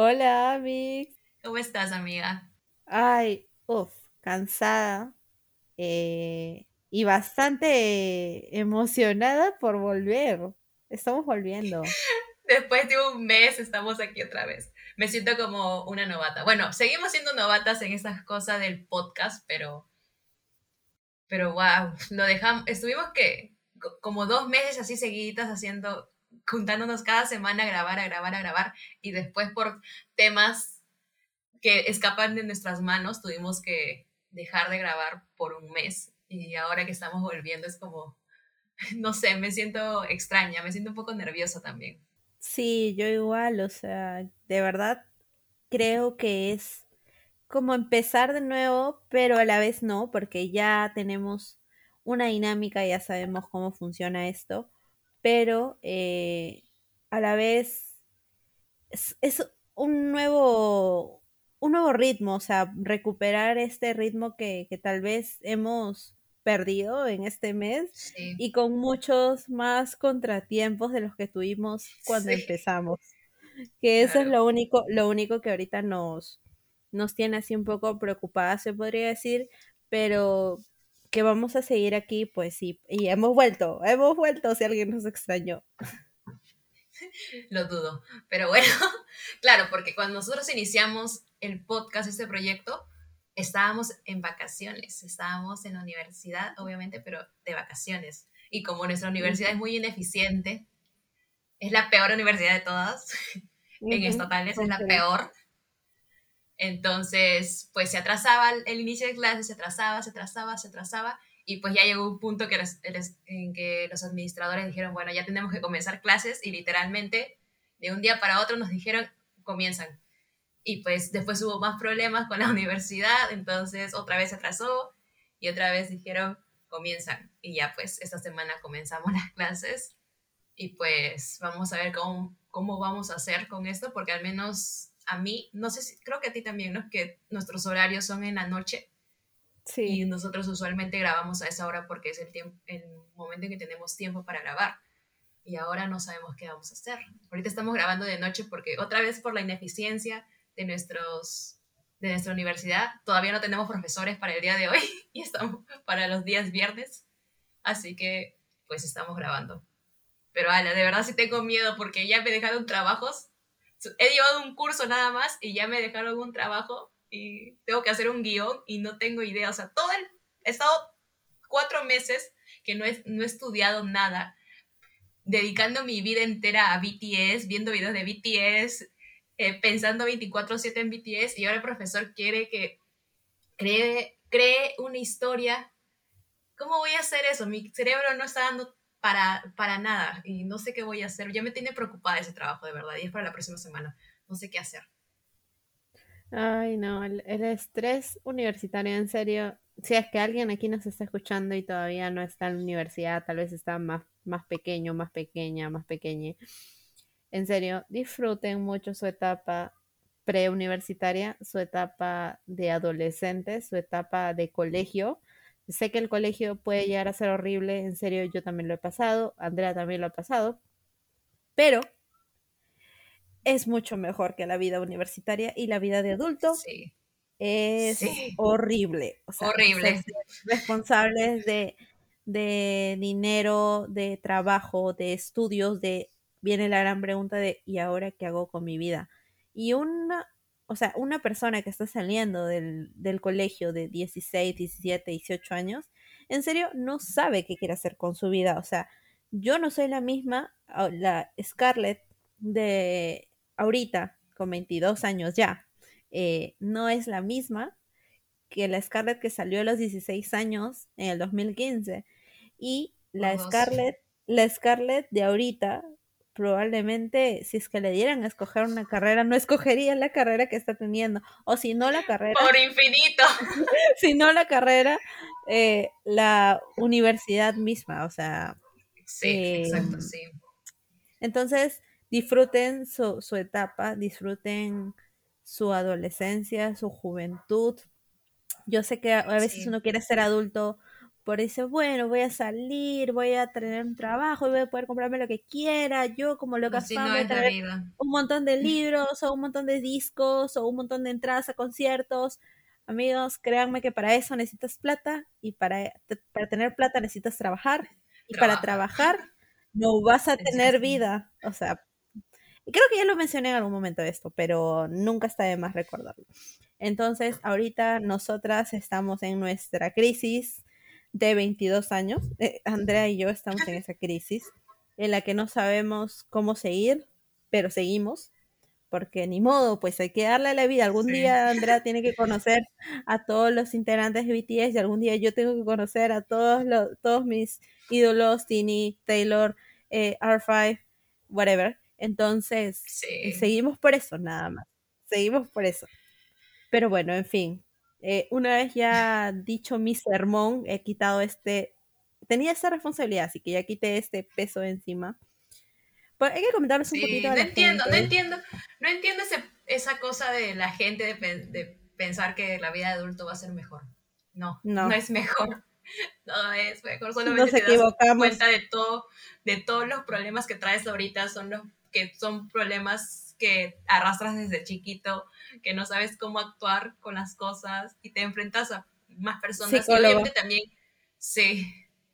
Hola, Ami. ¿Cómo estás, amiga? Ay, uff, cansada eh, y bastante emocionada por volver. Estamos volviendo. Después de un mes estamos aquí otra vez. Me siento como una novata. Bueno, seguimos siendo novatas en estas cosas del podcast, pero pero wow, lo dejamos, estuvimos que como dos meses así seguiditas haciendo, juntándonos cada semana a grabar, a grabar, a grabar, y después por temas que escapan de nuestras manos tuvimos que dejar de grabar por un mes, y ahora que estamos volviendo es como, no sé, me siento extraña, me siento un poco nerviosa también. Sí, yo igual, o sea, de verdad creo que es como empezar de nuevo, pero a la vez no, porque ya tenemos una dinámica, ya sabemos cómo funciona esto, pero eh, a la vez es, un nuevo un nuevo ritmo, o sea, recuperar este ritmo que, que tal vez hemos perdido en este mes y con muchos más contratiempos de los que tuvimos cuando empezamos. Que eso es lo único, lo único que ahorita nos, nos tiene así un poco preocupadas, se podría decir, pero que vamos a seguir aquí, pues sí, y hemos vuelto, hemos vuelto si alguien nos extrañó. Lo dudo, pero bueno, claro, porque cuando nosotros iniciamos el podcast, este proyecto, estábamos en vacaciones, estábamos en la universidad, obviamente, pero de vacaciones. Y como nuestra universidad es muy ineficiente, es la peor universidad de todas, en estatales es la peor, entonces, pues se atrasaba el inicio de clases, se atrasaba, se atrasaba, se atrasaba, y pues ya llegó un punto que en que los administradores dijeron, bueno, ya tenemos que comenzar clases, y literalmente de un día para otro nos dijeron, comienzan. Y pues después hubo más problemas con la universidad, entonces otra vez se atrasó, y otra vez dijeron, comienzan. Y ya pues esta semana comenzamos las clases, y pues vamos a ver cómo, cómo vamos a hacer con esto, porque al menos a mí, no sé si, creo que a ti también, ¿no? Que nuestros horarios son en la noche. Sí. Y nosotros usualmente grabamos a esa hora porque es el, tiempo, el momento en que tenemos tiempo para grabar. Y ahora no sabemos qué vamos a hacer. Ahorita estamos grabando de noche porque otra vez por la ineficiencia de, nuestros, de nuestra universidad, todavía no tenemos profesores para el día de hoy y estamos para los días viernes. Así que pues estamos grabando. Pero ala, de verdad sí tengo miedo porque ya me dejaron trabajos he llevado un curso nada más y ya me dejaron un trabajo y tengo que hacer un guion y no tengo idea. O sea, todo el, he estado cuatro meses que no he, no he estudiado nada, dedicando mi vida entera a BTS, viendo videos de BTS, eh, pensando 24/7 en BTS y ahora el profesor quiere que cree, cree una historia. ¿Cómo voy a hacer eso? Mi cerebro no está dando para, para nada y no sé qué voy a hacer. Ya me tiene preocupada ese trabajo, de verdad, y es para la próxima semana. No sé qué hacer. Ay, no, el, estrés universitario, en serio, si es que alguien aquí nos está escuchando y todavía no está en la universidad, tal vez está más, más pequeño, más pequeña, más pequeña. En serio, disfruten mucho su etapa preuniversitaria, su etapa de adolescente, su etapa de colegio Sé que el colegio puede llegar a ser horrible, en serio, yo también lo he pasado, Andrea también lo ha pasado, pero es mucho mejor que la vida universitaria y la vida de adulto es horrible. horrible. Responsables de, de dinero, de trabajo, de estudios, de viene la gran pregunta de ¿y ahora qué hago con mi vida? Y una o sea, una persona que está saliendo del, colegio de 16, 17, 18 años, en serio no sabe qué quiere hacer con su vida. O sea, yo no soy la misma, la Scarlett de ahorita, con 22 años ya, eh, no es la misma que la Scarlett que salió a los 16 años en el 2015. Y la Scarlett, la Scarlett de ahorita probablemente si es que le dieran a escoger una carrera, no escogería la carrera que está teniendo. O si no la carrera. Por infinito. si no la carrera, eh, la universidad misma. O sea. Sí, exacto, em, sí. Entonces, disfruten su, etapa, disfruten su adolescencia, su juventud. Yo sé que a, veces uno quiere ser adulto por eso, bueno, voy a salir, voy a tener un trabajo, y voy a poder comprarme lo que quiera, yo como lo que Así no un montón de libros o un montón de discos o un montón de entradas a conciertos. Amigos, créanme que para eso necesitas plata y para, para tener plata necesitas trabajar y para trabajar no vas a tener vida. O sea, creo que ya lo mencioné en algún momento esto, pero nunca está de más recordarlo. Entonces, ahorita nosotras estamos en nuestra crisis de 22 años. Eh, Andrea y yo estamos en esa crisis en la que no sabemos cómo seguir, pero seguimos, porque ni modo, pues hay que darle la vida. Algún día Andrea tiene que conocer a todos los integrantes de BTS y algún día yo tengo que conocer a todos, los, todos mis ídolos, Tini, Taylor, eh, R5, whatever. Entonces, seguimos por eso, nada más. Seguimos por eso. Pero bueno, en fin, eh, una vez ya dicho mi sermón, he quitado este, tenía esa responsabilidad, así que ya quité este peso encima. Pues hay que comentarles un poquito. no entiendo, no entiendo, no entiendo esa cosa de la gente de, pensar que la vida de adulto va a ser mejor. No, no, es mejor. No es mejor, solamente te das cuenta de todo, de todos los problemas que traes ahorita, son los que son problemas que arrastras desde chiquito, que no sabes cómo actuar con las cosas y te enfrentas a más personas y obviamente también, sí,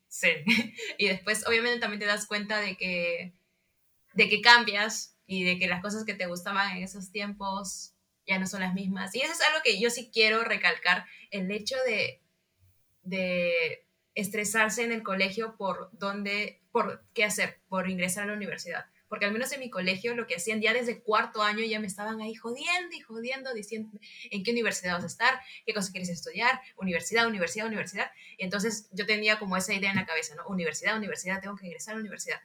sí. Y después obviamente también te das cuenta de que, de que cambias y de que las cosas que te gustaban en esos tiempos ya no son las mismas. Y eso es algo que yo sí quiero recalcar, el hecho de, de estresarse en el colegio por dónde, por qué hacer, por ingresar a la universidad porque al menos en mi colegio lo que hacían ya desde cuarto año ya me estaban ahí jodiendo y jodiendo, diciendo en qué universidad vas a estar, qué cosa quieres estudiar, universidad, universidad, universidad. Y entonces yo tenía como esa idea en la cabeza, ¿no? Universidad, universidad, tengo que ingresar a la universidad.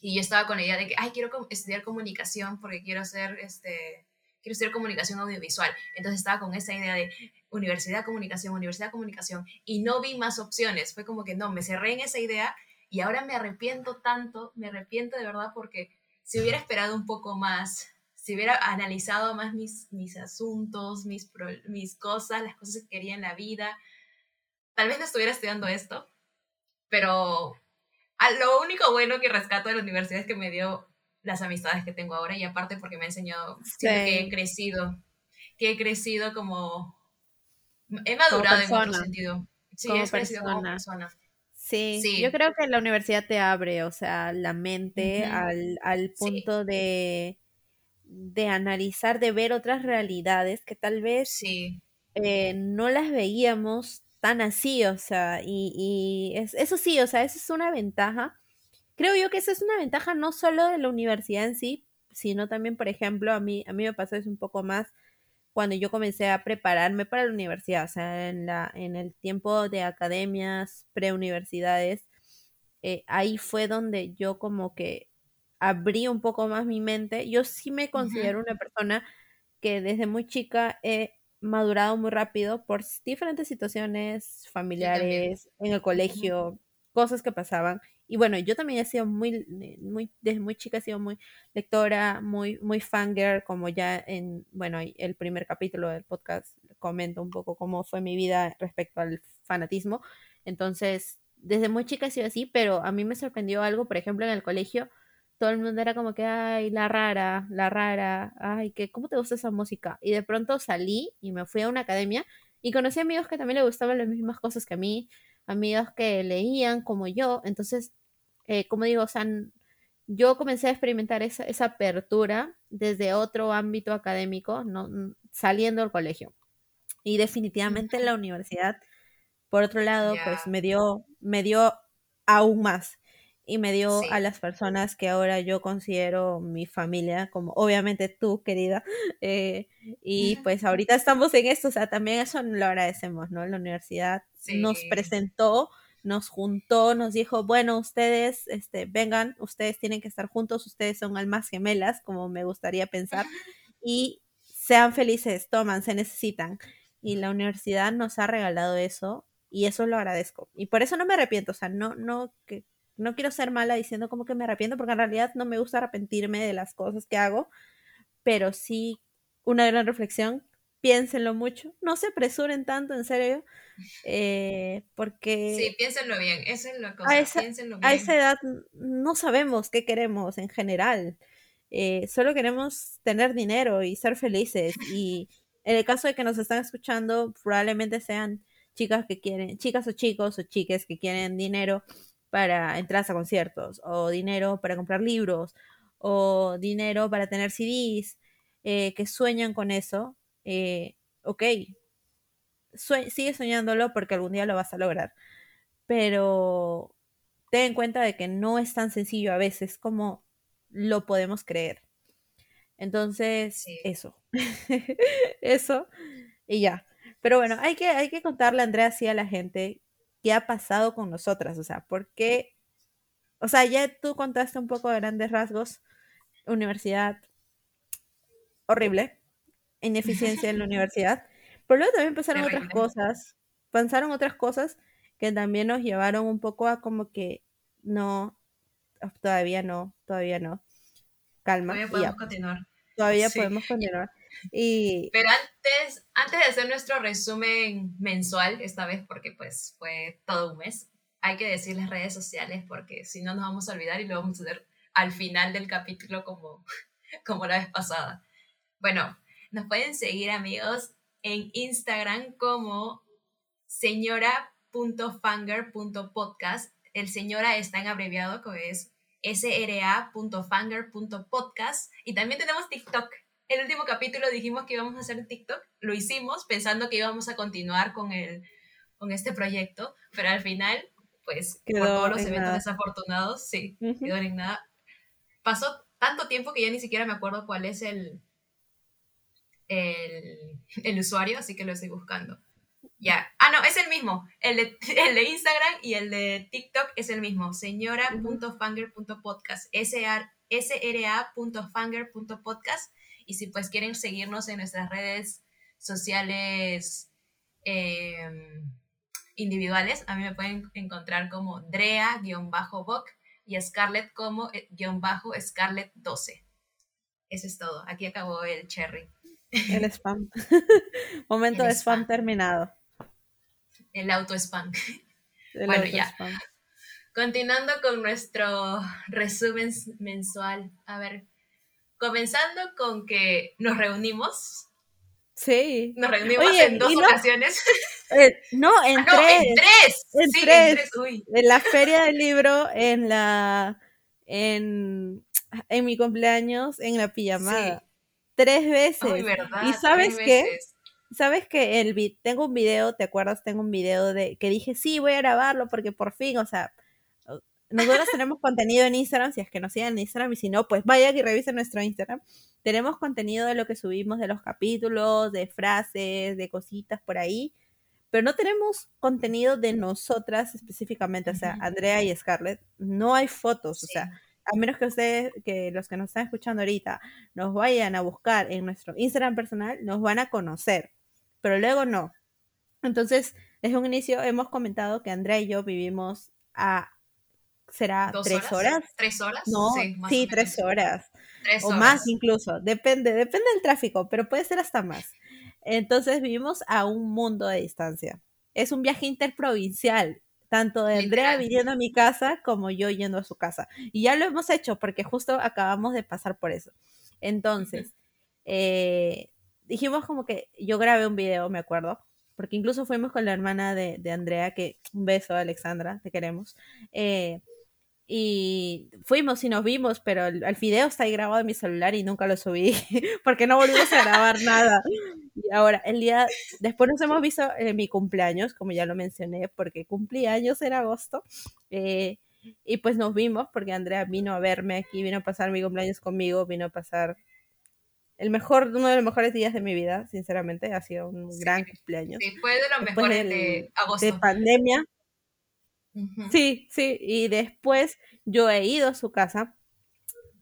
Y yo estaba con la idea de que, ay, quiero estudiar comunicación porque quiero hacer, este, quiero estudiar comunicación audiovisual. Entonces estaba con esa idea de universidad, comunicación, universidad, comunicación. Y no vi más opciones. Fue como que no, me cerré en esa idea y ahora me arrepiento tanto, me arrepiento de verdad porque si hubiera esperado un poco más, si hubiera analizado más mis, mis asuntos, mis, mis cosas, las cosas que quería en la vida, tal vez no estuviera estudiando esto, pero a lo único bueno que rescato de la universidad es que me dio las amistades que tengo ahora y aparte porque me ha enseñado que he crecido, que he crecido como, he madurado en otro sentido. Sí, he crecido como persona. Sí, yo creo que la universidad te abre, o sea, la mente al, al, punto de, de analizar, de ver otras realidades que tal vez eh, no las veíamos tan así, o sea, y, y es, eso sí, o sea, eso es una ventaja. Creo yo que esa es una ventaja no solo de la universidad en sí, sino también, por ejemplo, a mí, a mí me pasó eso un poco más cuando yo comencé a prepararme para la universidad, o sea, en, la, en el tiempo de academias, preuniversidades, eh, ahí fue donde yo como que abrí un poco más mi mente. Yo sí me considero una persona que desde muy chica he madurado muy rápido por diferentes situaciones familiares, en el colegio, cosas que pasaban. Y bueno, yo también he sido muy, eh, muy, desde muy chica he sido muy lectora, muy, muy fangirl, como ya en, bueno, el primer capítulo del podcast comento un poco cómo fue mi vida respecto al fanatismo. Entonces, desde muy chica he sido así, pero a mí me sorprendió algo, por ejemplo, en el colegio, todo el mundo era como que, ay, la rara, la rara, ay, que, ¿cómo te gusta esa música? Y de pronto salí y me fui a una academia y conocí amigos que también le gustaban las mismas cosas que a mí, amigos que leían como yo. Entonces, eh, como digo, o sea, yo comencé a experimentar esa, esa apertura desde otro ámbito académico, no, saliendo del colegio. Y definitivamente en la universidad, por otro lado, pues me dio, me dio aún más y me dio a las personas que ahora yo considero mi familia, como obviamente tú, querida. Eh, y pues ahorita estamos en esto, o sea, también eso lo agradecemos, ¿no? La universidad nos presentó, nos juntó, nos dijo, bueno, ustedes, este, vengan, ustedes tienen que estar juntos, ustedes son almas gemelas, como me gustaría pensar, y sean felices, toman, se necesitan. Y la universidad nos ha regalado eso y eso lo agradezco. Y por eso no me arrepiento, o sea, no, no, que no quiero ser mala diciendo como que me arrepiento, porque en realidad no me gusta arrepentirme de las cosas que hago, pero sí una gran reflexión. piénsenlo mucho, no se apresuren tanto, en serio, eh, porque... Sí, piénsenlo bien, esa es la cosa, a esa, A esa edad no sabemos qué queremos en general, eh, solo queremos tener dinero y ser felices, y en el caso de que nos están escuchando, probablemente sean chicas que quieren, chicas o chicos o chiques que quieren dinero para entrar a conciertos, o dinero para comprar libros, o dinero para tener CDs, eh, que sueñan con eso, eh, ok, sigue soñándolo porque algún día lo vas a lograr, pero ten en cuenta de que no es tan sencillo a veces como lo podemos creer. Entonces, eso, eso, y ya. Pero bueno, hay que, hay que contarle, Andrea, así a la gente qué ha pasado con nosotras, o sea, por qué, o sea, ya tú contaste un poco de grandes rasgos, universidad horrible, ineficiencia en la universidad, pero luego también pasaron otras cosas, pasaron otras cosas que también nos llevaron un poco a como que no, todavía no, todavía no, calma. Todavía podemos continuar. Todavía podemos continuar. Y... Pero antes, antes de hacer nuestro resumen mensual, esta vez porque pues fue todo un mes, hay que decir las redes sociales porque si no nos vamos a olvidar y lo vamos a hacer al final del capítulo como, como la vez pasada. Bueno, nos pueden seguir amigos en Instagram como señora.fanger.podcast. El señora está en abreviado que es sra.fanger.podcast. Y también tenemos TikTok el último capítulo dijimos que íbamos a hacer TikTok, lo hicimos pensando que íbamos a continuar con, el, con este proyecto, pero al final, pues por todos los eventos desafortunados, sí, quedó en nada. Pasó tanto tiempo que ya ni siquiera me acuerdo cuál es el, el, usuario, así que lo estoy buscando. Ya. Ah, no, es el mismo. El de, el de Instagram y el de TikTok es el mismo. Señora.fanger.podcast. sra.fanger.podcast y si pues quieren seguirnos en nuestras redes sociales em, individuales, a mí me pueden encontrar como Drea-Boc y Scarlett como eh, bajo Scarlett 12. Eso es todo. Aquí acabó el cherry. El spam. Momento de spam, terminado. El auto spam. bueno, ya. Continuando con nuestro resumen mensual. A ver, Comenzando con que nos reunimos. Sí. Nos reunimos en dos ocasiones. Eh, no, en ah, tres. en tres. En sí, tres. En, tres. Uy. en la feria del libro, en la. En, en mi cumpleaños, en la pijamada. Tres veces. Ay, verdad, y sabes qué? ¿Sabes que el tengo un video, ¿te acuerdas? Tengo un video de que dije, sí, voy a grabarlo porque por fin, o sea, nosotros tenemos contenido en Instagram, si es que nos siguen en Instagram, y si no, pues vayan y revisen nuestro Instagram. Tenemos contenido de lo que subimos de los capítulos, de frases, de cositas por ahí, pero no tenemos contenido de nosotras específicamente, o sea, Andrea y Scarlett, no hay fotos, o sea, a menos que ustedes, que los que nos están escuchando ahorita, nos vayan a buscar en nuestro Instagram personal, nos van a conocer, pero luego no. Entonces, desde un inicio hemos comentado que Andrea y yo vivimos a será tres horas? ¿Tres horas? No, sí, tres horas. o más incluso, depende, depende del tráfico, pero puede ser hasta más. Entonces vivimos a un mundo de distancia. Es un viaje interprovincial, tanto de Andrea viniendo a mi casa como yo yendo a su casa. Y ya lo hemos hecho porque justo acabamos de pasar por eso. Entonces, eh, dijimos como que yo grabé un video, me acuerdo, porque incluso fuimos con la hermana de, de Andrea, que un beso, Alexandra, te queremos. Eh, y fuimos y nos vimos, pero el, video está ahí grabado en mi celular y nunca lo subí porque no volvimos a grabar nada. Y ahora, el día, después nos hemos visto en mi cumpleaños, como ya lo mencioné, porque cumplí años en agosto. Eh, y pues nos vimos porque Andrea vino a verme aquí, vino a pasar mi cumpleaños conmigo, vino a pasar el mejor, uno de los mejores días de mi vida, sinceramente. Ha sido un gran cumpleaños. Sí, fue de los mejores de agosto. De pandemia. Sí, sí, y después yo he ido a su casa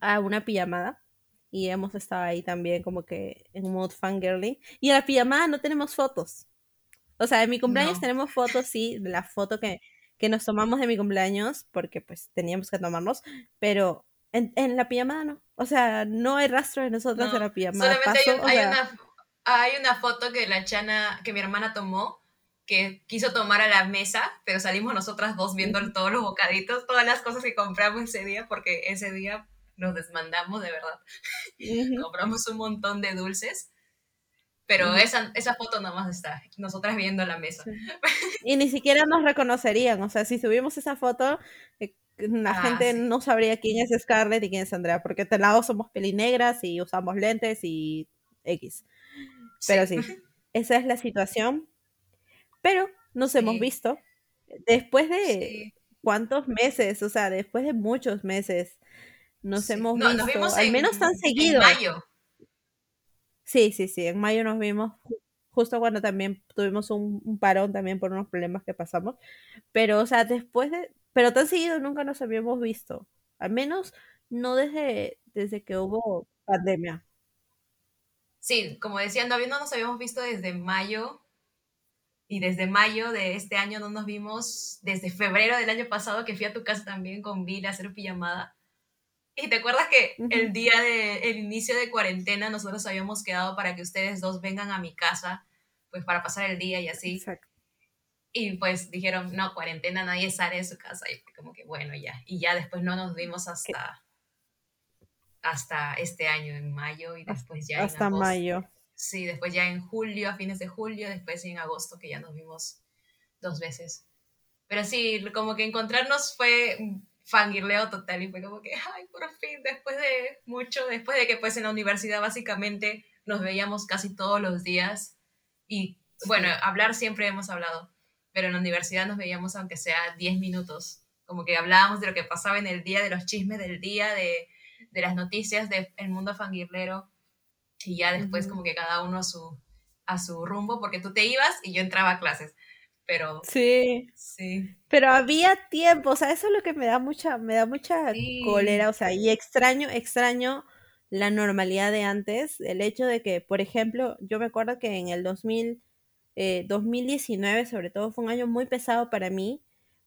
a una pijamada y hemos estado ahí también como que en mood fangirly. Y en la pijamada no tenemos fotos. O sea, en mi cumpleaños tenemos fotos, sí, de la foto que, que, nos tomamos de mi cumpleaños, porque pues teníamos que tomarnos, pero en, en la pijamada no. O sea, no hay rastro de nosotros en la pijamada. Solamente hay, una, hay una foto que la chana, que mi hermana tomó, que quiso tomar a la mesa, pero salimos nosotras dos viendo todos los bocaditos, todas las cosas que compramos ese día, porque ese día nos desmandamos de verdad. compramos un montón de dulces. Pero esa, esa foto nomás está, nosotras viendo la mesa. Y ni siquiera nos reconocerían, o sea, si subimos esa foto, eh, la ah, gente no sabría quién es Scarlett y quién es Andrea, porque de lado somos pelinegras y usamos lentes y X. Pero sí, esa es la situación. Pero nos hemos visto después de cuántos meses, o sea, después de muchos meses. Nos hemos visto, al menos tan seguido. En mayo. Sí, sí, sí, en mayo nos vimos justo cuando también tuvimos un, un, parón también por unos problemas que pasamos. Pero, o sea, después de, pero tan seguido nunca nos habíamos visto. Al menos no desde, desde que hubo pandemia. Sí, como decía, no, no nos habíamos visto desde mayo. Y desde mayo de este año no nos vimos desde febrero del año pasado que fui a tu casa también con Bill a hacer pijamada. Y te acuerdas que el día del inicio de cuarentena nosotros habíamos quedado para que ustedes dos vengan a mi casa, pues para pasar el día y así. Exacto. Y pues dijeron, no, cuarentena, nadie sale de su casa. Y como que bueno, ya. Y ya después no nos vimos hasta, hasta este año, en mayo, y después ya hasta en mayo. Sí, después ya en julio, a fines de julio, después en agosto, que ya nos vimos dos veces. Pero sí, como que encontrarnos fue fangirleo total y fue como que, ay, por fin, después de mucho, después de que pues en la universidad básicamente nos veíamos casi todos los días y bueno, hablar siempre hemos hablado, pero en la universidad nos veíamos aunque sea 10 minutos, como que hablábamos de lo que pasaba en el día, de los chismes del día, de, de las noticias del mundo fangirlero y ya después como que cada uno a su, a su rumbo, porque tú te ibas y yo entraba a clases pero sí. Sí. Pero había tiempo, o sea, eso es lo que me da mucha, me da mucha cólera, o sea, y extraño, extraño la normalidad de antes, el hecho de que, por ejemplo, yo me acuerdo que en el 2000, 2019 eh, sobre todo fue un año muy pesado para mí,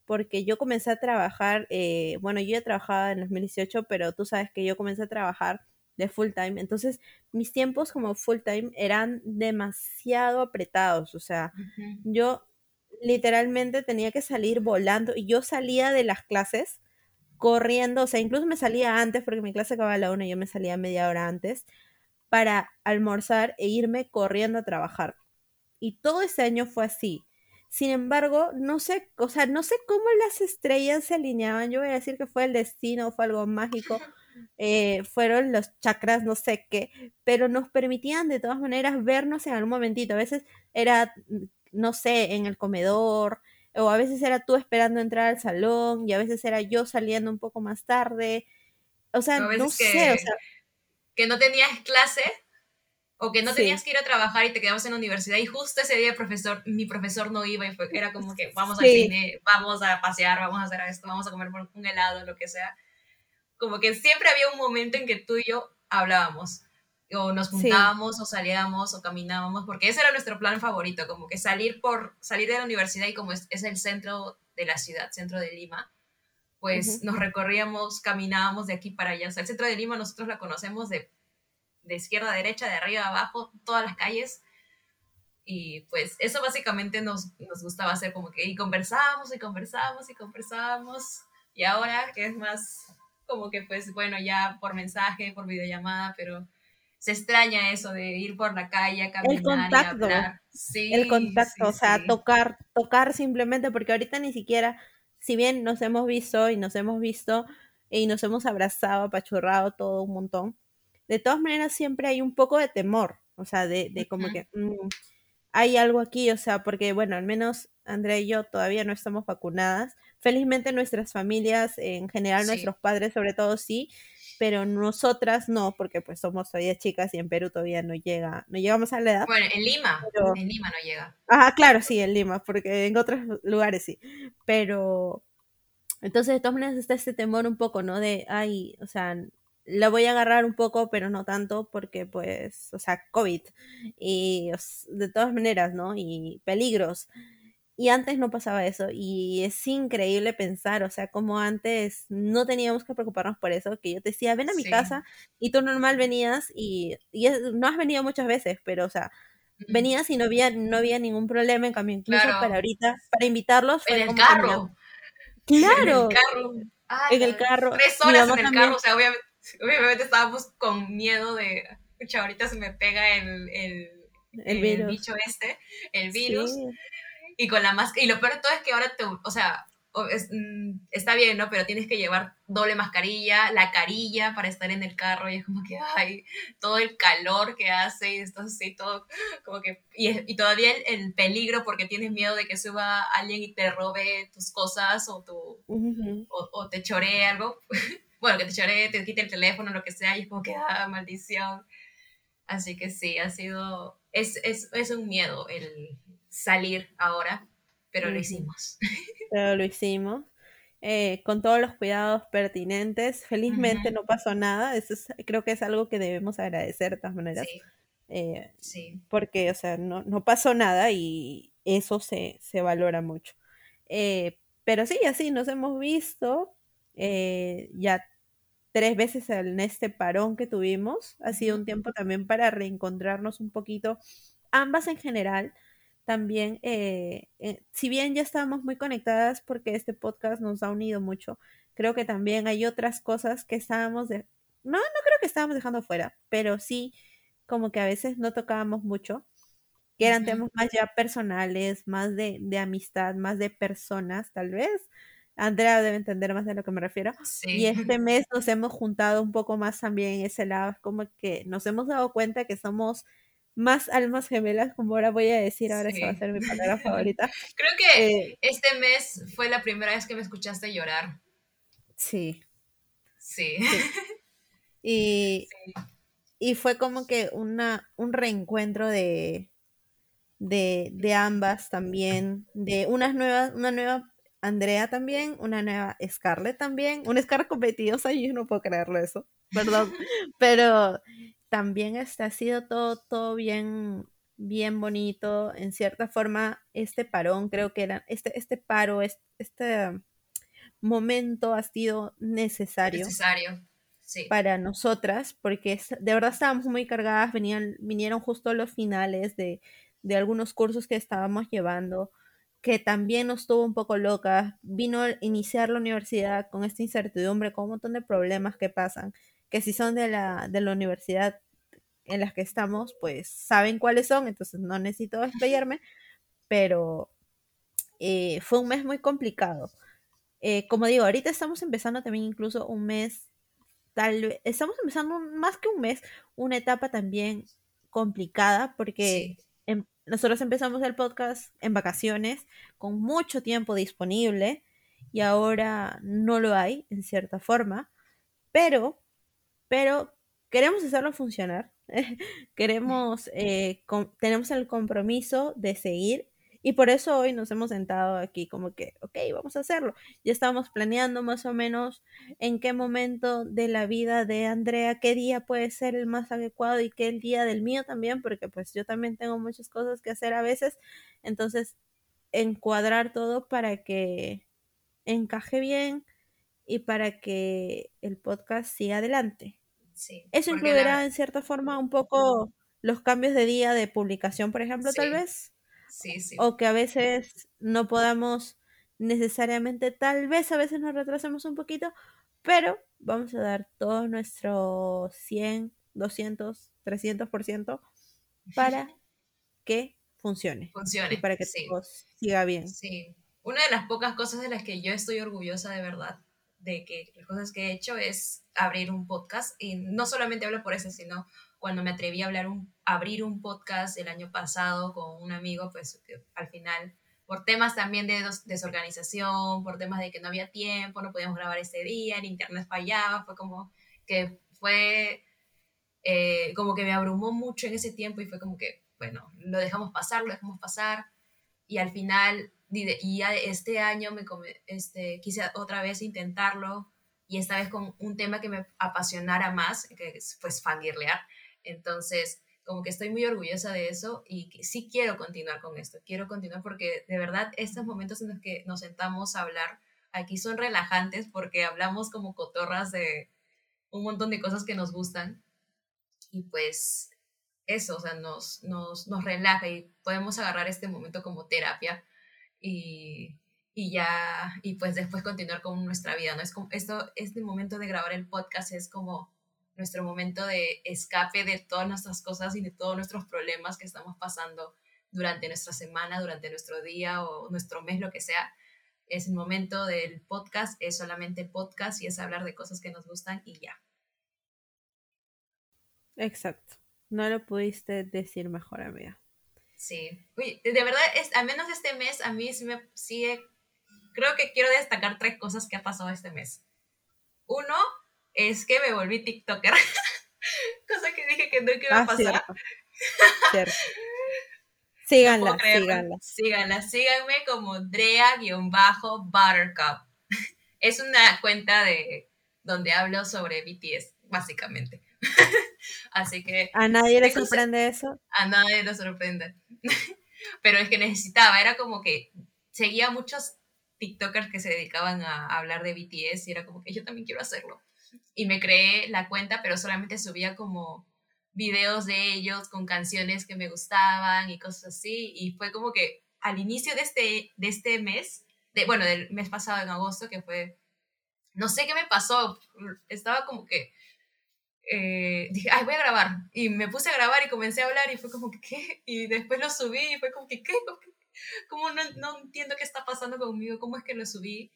porque yo comencé a trabajar, eh, bueno, yo ya trabajaba en 2018, pero tú sabes que yo comencé a trabajar de full time, entonces mis tiempos como full time eran demasiado apretados, o sea, yo literalmente tenía que salir volando y yo salía de las clases corriendo, o sea, incluso me salía antes porque mi clase acababa a la una y yo me salía media hora antes para almorzar e irme corriendo a trabajar. Y todo ese año fue así. Sin embargo, no sé, o sea, no sé cómo las estrellas se alineaban. Yo voy a decir que fue el destino, fue algo mágico. Eh, fueron los chakras, no sé qué, pero nos permitían de todas maneras vernos en algún momentito. A veces era no sé, en el comedor, o a veces era tú esperando entrar al salón y a veces era yo saliendo un poco más tarde. O sea, no sé, o sea, que no tenías clase o que no tenías que ir a trabajar y te quedabas en la universidad y justo ese día el profesor, mi profesor no iba y fue, era como que vamos al cine, vamos a pasear, vamos a hacer esto, vamos a comer un helado, lo que sea. Como que siempre había un momento en que tú y yo hablábamos o nos juntábamos o salíamos o caminábamos, porque ese era nuestro plan favorito, como que salir por salir de la universidad y como es, el centro de la ciudad, centro de Lima, pues nos recorríamos, caminábamos de aquí para allá. O sea, el centro de Lima nosotros la conocemos de, de izquierda a derecha, de arriba a abajo, todas las calles. Y pues eso básicamente nos, nos gustaba hacer como que y conversábamos y conversábamos y conversábamos. Y ahora que es más como que pues bueno, ya por mensaje, por videollamada, pero se extraña eso de ir por la calle, caminar el contacto, Sí, el contacto, o sea, tocar, tocar simplemente, porque ahorita ni siquiera, si bien nos hemos visto y nos hemos visto y nos hemos abrazado, apachurrado todo un montón, de todas maneras siempre hay un poco de temor, o sea, de, de como que mm, hay algo aquí, o sea, porque bueno, al menos Andrea y yo todavía no estamos vacunadas. Felizmente nuestras familias, en general nuestros padres sobre todo sí, pero nosotras no, porque pues somos todavía chicas y en Perú todavía no llega, no llegamos a la edad. Bueno, en Lima, en Lima no llega. Ajá, claro, sí, en Lima, porque en otros lugares sí, pero entonces de todas maneras está este temor un poco, ¿no? De, ay, o sea, la voy a agarrar un poco, pero no tanto, porque pues, o sea, COVID, y de todas maneras, ¿no? Y peligros. Y antes no pasaba eso y es increíble pensar, o sea, como antes no teníamos que preocuparnos por eso, que yo te decía, ven a mi casa y tú normal venías y, y no has venido muchas veces, pero o sea, venías y no había, no había ningún problema, en cambio, incluso para ahorita, para invitarlos. Fue en el carro. Claro. En el carro. en el carro. Tres horas en el carro, o sea, obviamente, estábamos con miedo de, escucha, ahorita se me pega el, el, el, bicho este, el virus. Y con la máscara, y lo peor de todo es que ahora te, o sea, Mm, está bien, ¿no? Pero tienes que llevar doble mascarilla, la carilla para estar en el carro y es como que, ay, todo el calor que hace y esto así, todo, como que, y, todavía el, peligro porque tienes miedo de que suba alguien y te robe tus cosas o, tu, o, te choree algo, bueno, que te choree, te quite el teléfono, lo que sea, y es como que, ah, maldición. Así que sí, ha sido, es, es, es un miedo el salir ahora, pero lo hicimos. Pero lo hicimos. Eh, con todos los cuidados pertinentes. Felizmente no pasó nada. Eso creo que es algo que debemos agradecer de todas maneras. Eh, sí. Porque, o sea, no, no, pasó nada y eso se, se valora mucho. Eh, pero sí, así nos hemos visto ya tres veces en este parón que tuvimos. Ha sido un tiempo también para reencontrarnos un poquito, ambas en general también, eh, eh, si bien ya estábamos muy conectadas porque este podcast nos ha unido mucho, creo que también hay otras cosas que estábamos de... No, no creo que estábamos dejando fuera, pero sí como que a veces no tocábamos mucho, que eran temas más ya personales, más de, de, amistad, más de personas, tal vez. Andrea debe entender más de lo que me refiero. Y este mes nos hemos juntado un poco más también en ese lado, como que nos hemos dado cuenta que somos más almas gemelas, como ahora voy a decir, ahora esa va a ser mi palabra favorita. Creo que eh, este mes fue la primera vez que me escuchaste llorar. Sí. Sí. Y, y fue como que una, un reencuentro de, de, de ambas también, de unas nuevas, una nueva Andrea también, una nueva Scarlett también, una Scarlett competidora, y yo no puedo creerlo eso, perdón, pero también este, ha sido todo, todo bien, bien bonito. En cierta forma, este parón, creo que era, este, este paro, este, este momento ha sido necesario. Necesario. Para nosotras, porque de verdad estábamos muy cargadas, venían, vinieron justo los finales de, de algunos cursos que estábamos llevando, que también nos tuvo un poco locas. Vino a iniciar la universidad con esta incertidumbre, con un montón de problemas que pasan, que si son de la, de la universidad en las que estamos, pues saben cuáles son, entonces no necesito desplayarme, pero eh, fue un mes muy complicado. Eh, como digo, ahorita estamos empezando también incluso un mes, tal vez, estamos empezando más que un mes, una etapa también complicada, porque em, nosotros empezamos el podcast en vacaciones, con mucho tiempo disponible, y ahora no lo hay, en cierta forma, pero, pero queremos hacerlo funcionar queremos, eh, tenemos el compromiso de seguir y por eso hoy nos hemos sentado aquí como que, ok, vamos a hacerlo. Ya estamos planeando más o menos en qué momento de la vida de Andrea, qué día puede ser el más adecuado y qué el día del mío también, porque pues yo también tengo muchas cosas que hacer a veces. Entonces, encuadrar todo para que encaje bien y para que el podcast siga adelante. Eso incluirá en cierta forma un poco los cambios de día de publicación, por ejemplo, tal vez. Sí, sí. O que a veces no podamos necesariamente, tal vez a veces nos retrasemos un poquito, pero vamos a dar todo nuestro 100, 200, 300% para que funcione. Funcione. Y para que todo siga bien. Sí. Una de las pocas cosas de las que yo estoy orgullosa de verdad de que las cosas que he hecho es abrir un podcast. Y no solamente hablo por eso, sino cuando me atreví a hablar un, abrir un podcast el año pasado con un amigo, pues al final, por temas también de desorganización, por temas de que no había tiempo, no podíamos grabar ese día, el internet fallaba, fue como que fue eh, como que me abrumó mucho en ese tiempo y fue como que, bueno, lo dejamos pasar, lo dejamos pasar. Y al final y ya este año me este, quise otra vez intentarlo y esta vez con un tema que me apasionara más, que es pues fangirlear. Entonces como que estoy muy orgullosa de eso y que sí quiero continuar con esto, quiero continuar porque de verdad estos momentos en los que nos sentamos a hablar aquí son relajantes porque hablamos como cotorras de un montón de cosas que nos gustan y pues eso, o sea, nos, nos, nos relaja y podemos agarrar este momento como terapia y, y ya, y pues después continuar con nuestra vida, ¿no? Es como, esto, este momento de grabar el podcast es como nuestro momento de escape de todas nuestras cosas y de todos nuestros problemas que estamos pasando durante nuestra semana, durante nuestro día o nuestro mes, lo que sea. Es el momento del podcast, es solamente podcast y es hablar de cosas que nos gustan y ya. Exacto. No lo pudiste decir mejor, amiga. Sí. Uy, de verdad, es, al menos este mes a mí sí me sigue... Creo que quiero destacar tres cosas que ha pasado este mes. Uno, es que me volví TikToker. Cosa que dije que no iba a ah, pasar. Cierto. Síganla, síganla. Síganla, síganme como Drea-Buttercup. Es una cuenta de donde hablo sobre BTS, básicamente. Así que. ¿A nadie le sorprende eso? A nadie le sorprende. Pero es que necesitaba, era como que seguía muchos TikTokers que se dedicaban a hablar de BTS y era como que yo también quiero hacerlo y me creé la cuenta, pero solamente subía como videos de ellos con canciones que me gustaban y cosas así. Y fue como que al inicio de este, de este mes, de, bueno, del mes pasado en agosto, que fue, no sé qué me pasó, estaba como que, eh, dije, ay, voy a grabar. Y me puse a grabar y comencé a hablar y fue como que, ¿qué? Y después lo subí y fue como que, ¿qué? ¿Cómo no, no entiendo qué está pasando conmigo? ¿Cómo es que lo subí?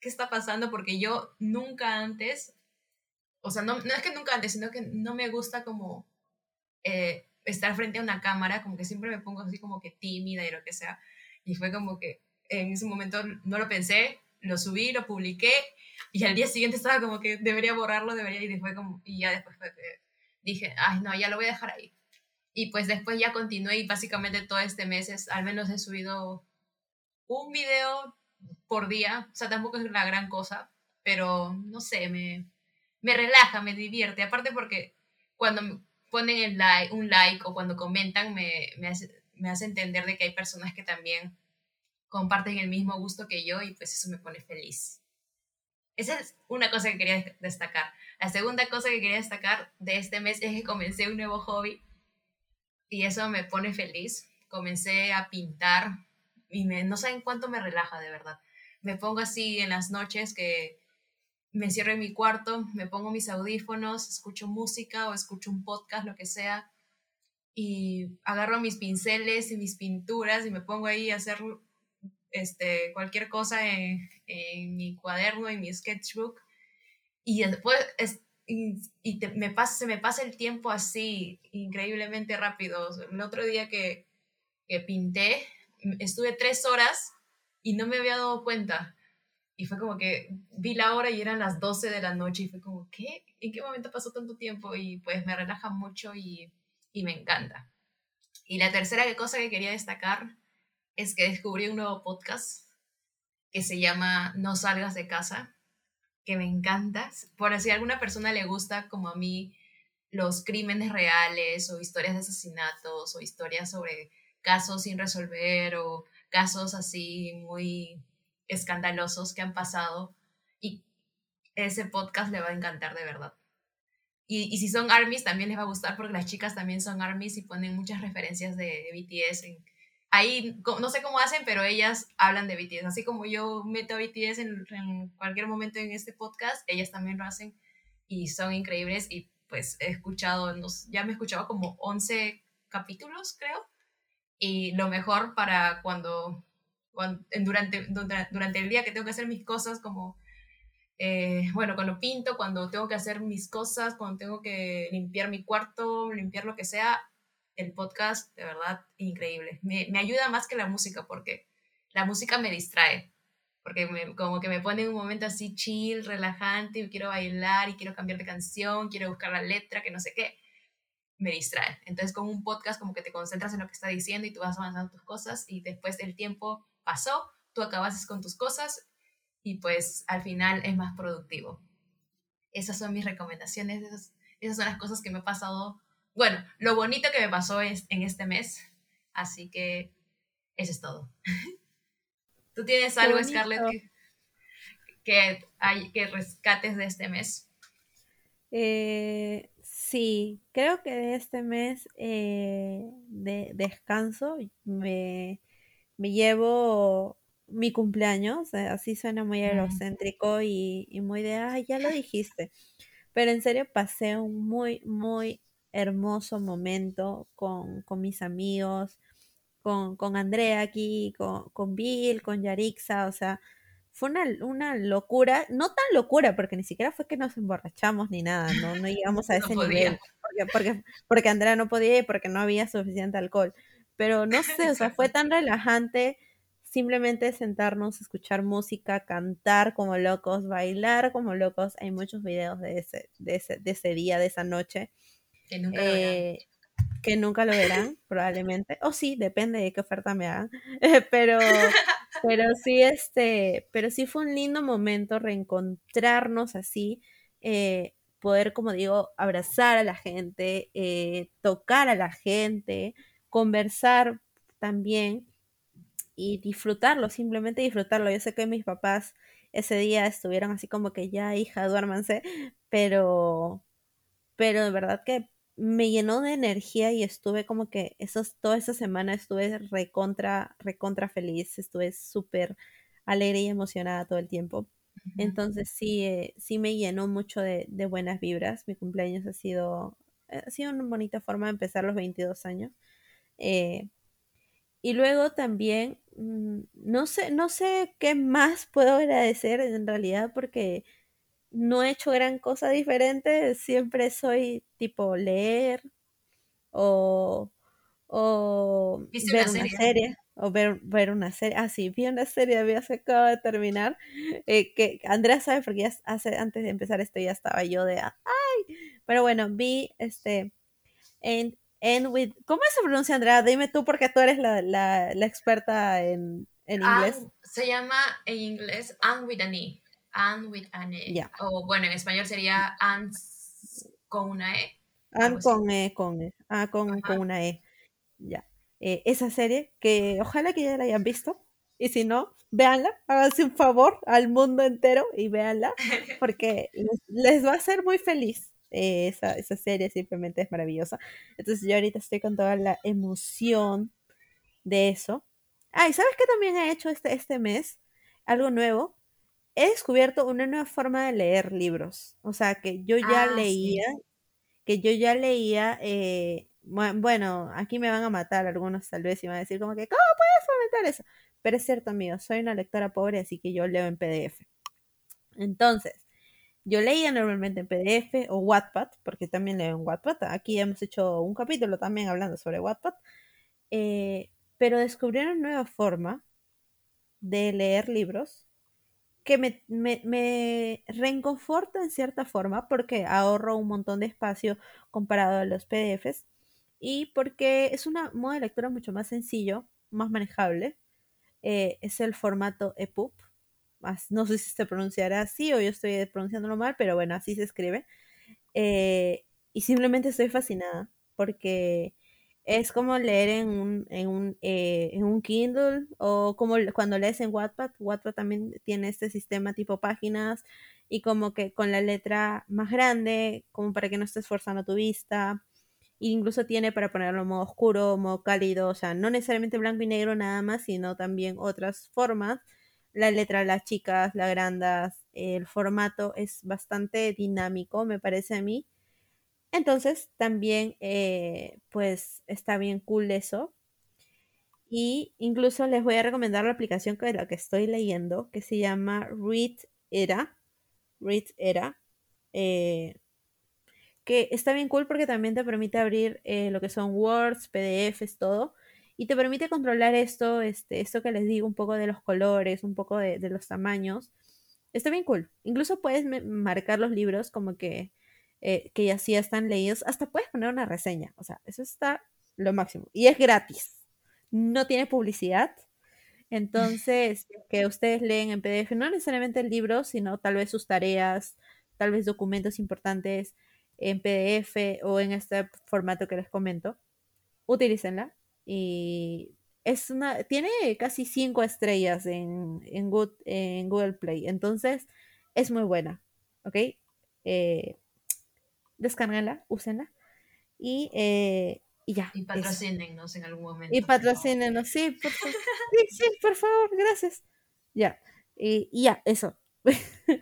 ¿Qué está pasando? Porque yo nunca antes o sea, no, no es que nunca antes, sino que no me gusta como eh, estar frente a una cámara, como que siempre me pongo así como que tímida y lo que sea. Y fue como que en ese momento no lo pensé, lo subí, lo publiqué y al día siguiente estaba como que debería borrarlo, debería y después como, y ya después dije, ay no, ya lo voy a dejar ahí. Y pues después ya continué y básicamente todo este mes es, al menos he subido un video por día, o sea, tampoco es la gran cosa, pero no sé, me, me relaja, me divierte. Aparte porque cuando ponen el like, un like o cuando comentan me, me, hace, me hace entender de que hay personas que también comparten el mismo gusto que yo y pues eso me pone feliz. Esa es una cosa que quería destacar. La segunda cosa que quería destacar de este mes es que comencé un nuevo hobby y eso me pone feliz. Comencé a pintar y me, no saben cuánto me relaja de verdad. Me pongo así en las noches que me cierro en mi cuarto, me pongo mis audífonos, escucho música o escucho un podcast, lo que sea, y agarro mis pinceles y mis pinturas y me pongo ahí a hacer este, cualquier cosa en, mi cuaderno, en mi sketchbook, y después y, me pasa, se me pasa el tiempo así increíblemente rápido. El otro día que, que pinté, estuve tres horas y no me había dado cuenta y fue como que vi la hora y eran las 12 de la noche y fue como, ¿qué? ¿En qué momento pasó tanto tiempo? Y pues me relaja mucho y, y me encanta. Y la tercera cosa que quería destacar es que descubrí un nuevo podcast que se llama No salgas de casa, que me encanta. Por si alguna persona le gusta, como a mí, los crímenes reales o historias de asesinatos o historias sobre casos sin resolver o casos así muy escandalosos que han pasado y ese podcast le va a encantar de verdad. Y, y, si son ARMYs también les va a gustar porque las chicas también son ARMYs y ponen muchas referencias de, BTS. En, ahí no sé cómo hacen, pero ellas hablan de BTS. Así como yo meto a BTS en, cualquier momento en este podcast, ellas también lo hacen y son increíbles. Y pues he escuchado, ya me he escuchado como 11 capítulos, creo. Y lo mejor para cuando durante, durante el día que tengo que hacer mis cosas, como, eh, bueno, cuando pinto, cuando tengo que hacer mis cosas, cuando tengo que limpiar mi cuarto, limpiar lo que sea, el podcast, de verdad, increíble. Me, me ayuda más que la música porque la música me distrae, porque como que me pone en un momento así chill, relajante, y quiero bailar y quiero cambiar de canción, quiero buscar la letra, que no sé qué, me distrae. Entonces con un podcast como que te concentras en lo que está diciendo y tú vas avanzando tus cosas y después el tiempo pasó, tú acabaste con tus cosas y pues al final es más productivo. Esas son mis recomendaciones, esas, son las cosas que me he pasado bueno, lo bonito que me pasó es, en este mes. Así que eso es todo. ¿Tú tienes algo, Scarlett, que, hay, que rescates de este mes? Eh, sí, creo que de este mes eh, de descanso me, me llevo mi cumpleaños, eh, así suena muy egocéntrico y, y muy de, ay, ya lo dijiste. Pero en serio pasé un muy, muy hermoso momento con, con mis amigos, con, con Andrea aquí, con, con, Bill, con Yarixa, o sea, fue una, una, locura, no tan locura, porque ni siquiera fue que nos emborrachamos ni nada, no, no llegamos a ese nivel, porque, porque, porque Andrea no podía y porque no había suficiente alcohol, pero no sé, o sea, fue tan relajante simplemente sentarnos, escuchar música, cantar como locos, bailar como locos. Hay muchos videos de ese, de ese, de ese día, de esa noche. Que nunca, lo verán. Eh, probablemente. O sí, depende de qué oferta me hagan. pero, pero sí, este, pero sí fue un lindo momento reencontrarnos así. Eh, poder, como digo, abrazar a la gente, eh, tocar a la gente, conversar también y disfrutarlo, simplemente disfrutarlo. Yo sé que mis papás ese día estuvieron así como que ya, hija, duérmanse, pero, pero de verdad que me llenó de energía y estuve como que esos, toda esa semana estuve recontra, recontra feliz, estuve súper alegre y emocionada todo el tiempo. Entonces sí, eh, sí me llenó mucho de, de, buenas vibras. Mi cumpleaños ha sido, ha sido una bonita forma de empezar los 22 años. Eh, y luego también, mm, no sé, no sé qué más puedo agradecer en realidad porque no he hecho gran cosa diferente, siempre soy tipo leer o, o ver una, serie? o ver, ver una serie. Ah, sí, vi una serie, había acabo de terminar, eh, que Andrea sabe porque ya hace, antes de empezar esto ya estaba yo de, ay, pero bueno, vi este, en with, ¿cómo se pronuncia Andrea? Dime tú porque tú eres la, la, la experta en, en inglés. se llama en inglés And with an E. And with an E. O bueno, en español sería And con una E. And con E, con E. Ah, con, con una E. Ya. Eh, esa serie que ojalá que ya la hayan visto. Y si no, véanla, háganse un favor al mundo entero y véanla, porque les, les va a hacer muy feliz. Eh, esa, esa serie simplemente es maravillosa. Entonces yo ahorita estoy con toda la emoción de eso. Ah, y ¿sabes qué también he hecho este, este mes? Algo nuevo. He descubierto una nueva forma de leer libros. O sea, que yo ya ah, leía, que yo ya leía, eh, bueno, aquí me van a matar algunos tal vez y van a decir como que, ¿cómo puedes fomentar eso? Pero es cierto, amigo, soy una lectora pobre, así que yo leo en PDF. Entonces, yo leía normalmente en PDF o Wattpad, porque también leo en Wattpad. Aquí hemos hecho un capítulo también hablando sobre Wattpad. Eh, pero descubrí una nueva forma de leer libros que me, me, me, reconforta en cierta forma porque ahorro un montón de espacio comparado a los PDFs y porque es una modo de lectura mucho más sencillo, más manejable. Eh, es el formato EPUB, no sé si se pronunciará así o yo estoy pronunciándolo mal, pero bueno, así se escribe. Eh, y simplemente estoy fascinada porque es como leer en un, en un, eh, en un Kindle o como cuando lees en Wattpad. Wattpad también tiene este sistema tipo páginas y como que con la letra más grande, como para que no estés forzando tu vista. incluso tiene para ponerlo en modo oscuro, modo cálido, o sea, no necesariamente blanco y negro nada más, sino también otras formas la letra, las chicas, las grandas, el formato es bastante dinámico, me parece a mí. Entonces, también, eh, pues, está bien cool eso. Y incluso les voy a recomendar la aplicación que la que estoy leyendo, que se llama Read Era. Read Era. Eh, que está bien cool porque también te permite abrir eh, lo que son Words, PDFs, todo y te permite controlar esto, este, esto que les digo, un poco de los colores, un poco de, los tamaños. Está bien cool. Incluso puedes marcar los libros como que, eh, que ya sí están leídos. Hasta puedes poner una reseña. O sea, eso está lo máximo. Y es gratis. No tiene publicidad. Entonces, que ustedes leen en PDF, no necesariamente el libro, sino tal vez sus tareas, tal vez documentos importantes, en PDF o en este formato que les comento, utilícenla. Y es una, tiene casi cinco estrellas en, en, en Google Play. Entonces, es muy buena. ¿Ok? Eh, descárguenla, úsenla. Y, eh, y ya. Y patrocínenos en algún momento. Y patrocínenos, sí, por favor. sí, sí, por favor, gracias. Ya. Y, y ya, eso.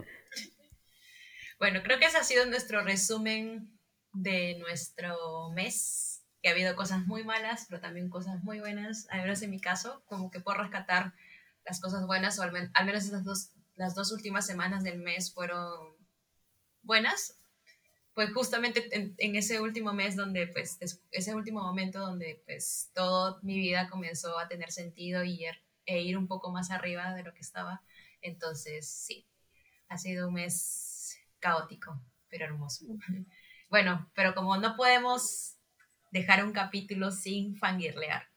bueno, creo que ese ha sido nuestro resumen de nuestro mes, que ha habido cosas muy malas, pero también cosas muy buenas. Al menos en mi caso, como que puedo rescatar las cosas buenas, o al, menos esas dos, las dos últimas semanas del mes fueron buenas. Pues justamente en, ese último mes donde, pues, ese último momento donde, pues, toda mi vida comenzó a tener sentido y er, e ir un poco más arriba de lo que estaba. Entonces, sí, ha sido un mes caótico, pero hermoso. Bueno, pero como no podemos dejar un capítulo sin fangirlear,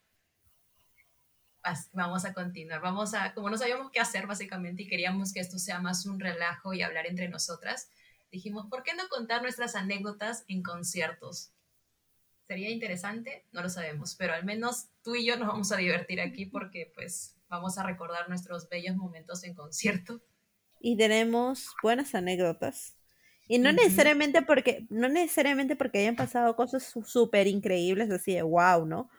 vamos a continuar. Vamos a, como no sabíamos qué hacer básicamente y queríamos que esto sea más un relajo y hablar entre nosotras, dijimos, ¿por qué no contar nuestras anécdotas en conciertos? ¿Sería interesante? No lo sabemos, pero al menos tú y yo nos vamos a divertir aquí porque pues vamos a recordar nuestros bellos momentos en concierto. Y tenemos buenas anécdotas. Y no necesariamente porque, no necesariamente porque hayan pasado cosas súper increíbles, así de wow, ¿no?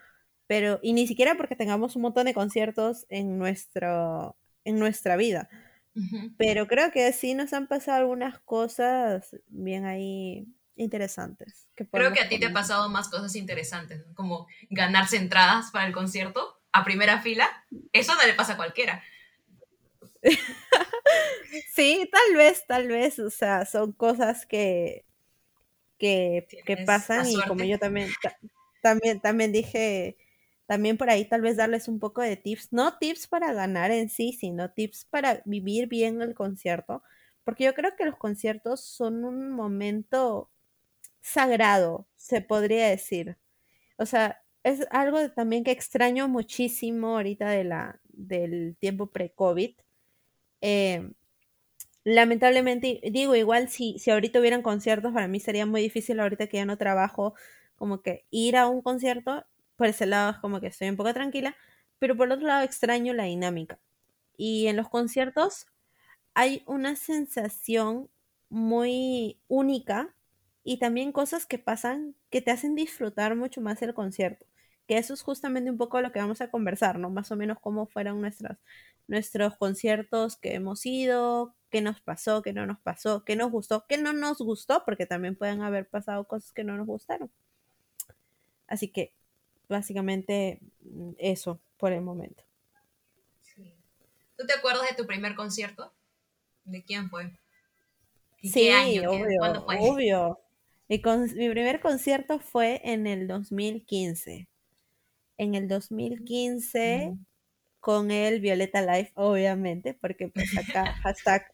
Pero, y ni siquiera porque tengamos un montón de conciertos en, nuestro, en nuestra vida. Pero creo que sí nos han pasado algunas cosas bien ahí interesantes. creo que a ti te han pasado más cosas interesantes, como ganarse entradas para el concierto a primera fila. Eso no le pasa a cualquiera. sí, tal vez, tal vez, o sea, son cosas que, que, pasan y como yo también, también, también dije, también por ahí tal vez darles un poco de tips, no tips para ganar en sí, sino tips para vivir bien el concierto, porque yo creo que los conciertos son un momento sagrado, se podría decir. O sea, es algo también que extraño muchísimo ahorita de la, del tiempo pre-COVID, eh, lamentablemente, digo, igual si, si ahorita hubieran conciertos, para mí sería muy difícil ahorita que ya no trabajo, como que ir a un concierto, por ese lado es como que estoy un poco tranquila, pero por otro lado extraño la dinámica. Y en los conciertos hay una sensación muy única y también cosas que pasan que te hacen disfrutar mucho más el concierto. Que eso es justamente un poco lo que vamos a conversar, ¿no? Más o menos cómo fueron nuestros conciertos que hemos ido, qué nos pasó, qué no nos pasó, qué nos gustó, qué no nos gustó, porque también pueden haber pasado cosas que no nos gustaron. Así que básicamente mm, eso por el momento. ¿Tú te acuerdas de tu primer concierto? ¿De quién fue? sí, obvio, obvio. Mi, mi primer concierto fue en el 2015. En el 2015 con el Violeta Life, obviamente, porque pues acá hashtag,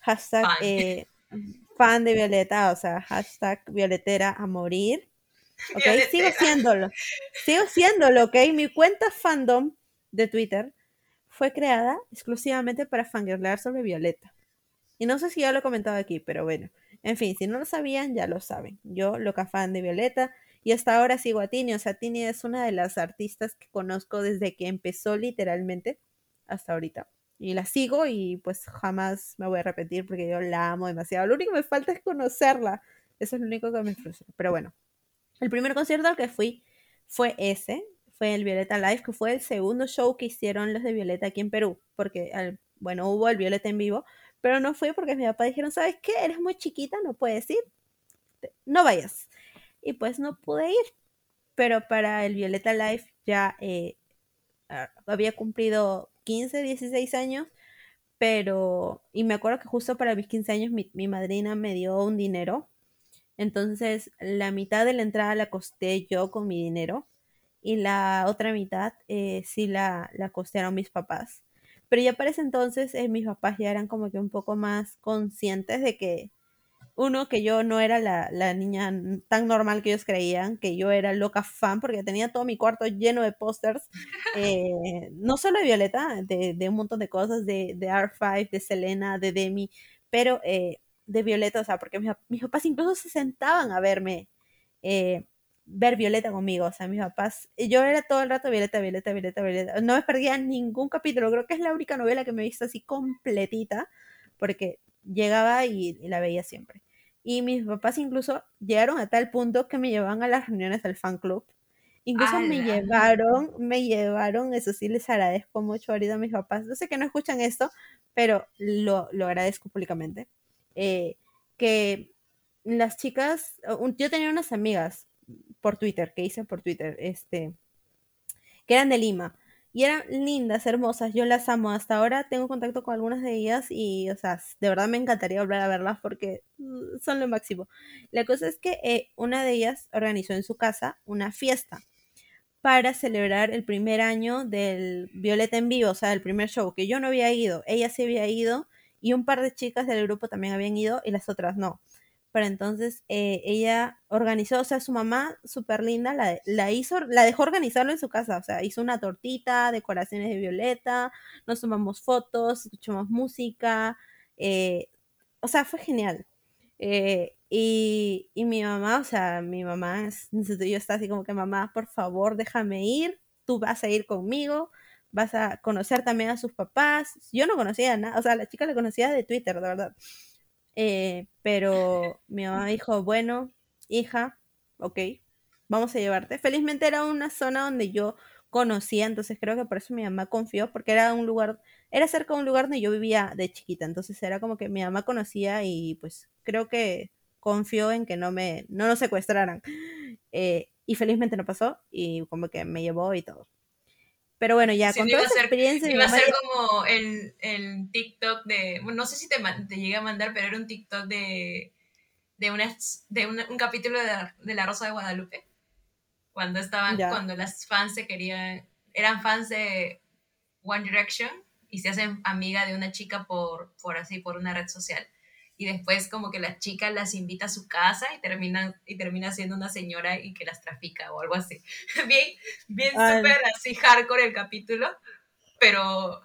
hashtag fan. Eh, fan de Violeta, o sea, hashtag violetera a morir. Ok, sigo siéndolo. Sigo siéndolo, ok. Mi cuenta fandom de Twitter fue creada exclusivamente para fangirlear sobre Violeta. Y no sé si ya lo he comentado aquí, pero bueno. En fin, si no lo sabían, ya lo saben. Yo, loca fan de Violeta, y hasta ahora sigo a Tini. O sea, Tini es una de las artistas que conozco desde que empezó literalmente hasta ahorita. Y la sigo y pues jamás me voy a repetir porque yo la amo demasiado. Lo único que me falta es conocerla. Eso es lo único que me frustra. Pero bueno, el primer concierto al que fui fue ese. Fue el Violeta Live, que fue el segundo show que hicieron los de Violeta aquí en Perú. Porque, bueno, hubo el Violeta en vivo, pero no fui porque mi papá dijeron, ¿sabes qué? Eres muy chiquita, no puedes ir. No vayas y pues no pude ir. Pero para el Violeta Life ya eh, había cumplido 15, 16 años, pero, y me acuerdo que justo para mis 15 años mi, madrina me dio un dinero. Entonces, la mitad de la entrada la costé yo con mi dinero y la otra mitad eh, sí la, la costearon mis papás. Pero ya para ese entonces eh, mis papás ya eran como que un poco más conscientes de que uno, que yo no era la, niña tan normal que ellos creían, que yo era loca fan, porque tenía todo mi cuarto lleno de pósters, eh, no solo de Violeta, de, un montón de cosas, de, de R5, de Selena, de Demi, pero eh, de Violeta, o sea, porque mis, papás incluso se sentaban a verme, eh, ver Violeta conmigo, o sea, mis papás, yo era todo el rato Violeta, Violeta, Violeta, Violeta, no me perdía ningún capítulo, creo que es la única novela que me he visto así completita, porque llegaba y, la veía siempre. Y mis papás incluso llegaron a tal punto que me llevaban a las reuniones del fan club. Incluso me llevaron, me llevaron, eso sí les agradezco mucho ahorita a mis papás. Yo sé que no escuchan esto, pero lo, lo agradezco públicamente. Eh, que las chicas, yo tenía unas amigas por Twitter, que hice por Twitter, este, que eran de Lima. Y eran lindas, hermosas, yo las amo. Hasta ahora tengo contacto con algunas de ellas y, o sea, de verdad me encantaría volver a verlas porque mm, son lo máximo. La cosa es que eh, una de ellas organizó en su casa una fiesta para celebrar el primer año del Violeta en vivo, o sea, el primer show, que yo no había ido, ella sí había ido y un par de chicas del grupo también habían ido y las otras no. Pero entonces eh, ella organizó, o sea, su mamá, súper linda, la, la, hizo, la dejó organizarlo en su casa, o sea, hizo una tortita, decoraciones de violeta, nos tomamos fotos, escuchamos música, eh, o sea, fue genial. Eh, y, y, mi mamá, o sea, mi mamá, yo está así como que, mamá, por favor, déjame ir, tú vas a ir conmigo, vas a conocer también a sus papás. Yo no conocía nada, o sea, la chica la conocía de Twitter, de verdad. Eh, pero mi mamá dijo, bueno, hija, ok, vamos a llevarte. Felizmente era una zona donde yo conocía, entonces creo que por eso mi mamá confió, porque era un lugar, era cerca de un lugar donde yo vivía de chiquita, entonces era como que mi mamá conocía y pues creo que confió en que no me, no nos secuestraran. Eh, y felizmente no pasó y como que me llevó y todo. Pero bueno, ya con toda esa experiencia. Iba a ser como el, el, TikTok de. no sé si te, te llegué a mandar, pero era un TikTok de. de, una, de un capítulo de la, Rosa de Guadalupe. Cuando estaban. Cuando las fans se querían. Eran fans de One Direction y se hacen amiga de una chica por, por así, por una red social y después como que la chica las invita a su casa y termina, y termina siendo una señora y que las trafica o algo así. bien, bien súper así hardcore el capítulo, pero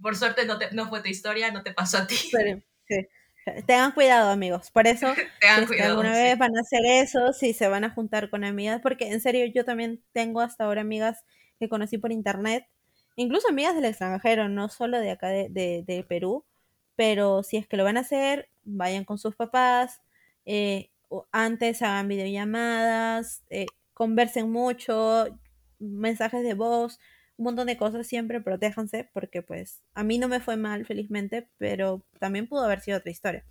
por suerte no, te, no fue tu historia, no te pasó a ti. Tengan cuidado, amigos. Por eso, si alguna vez van a hacer eso, si se van a juntar con amigas, porque en serio yo también tengo hasta ahora amigas que conocí por internet, incluso amigas del extranjero, no solo de acá de, de Perú, pero si es que lo van a hacer, vayan con sus papás, eh, antes hagan videollamadas, eh, conversen mucho, mensajes de voz, un montón de cosas, siempre protéjanse, porque pues a mí no me fue mal, felizmente, pero también pudo haber sido otra historia.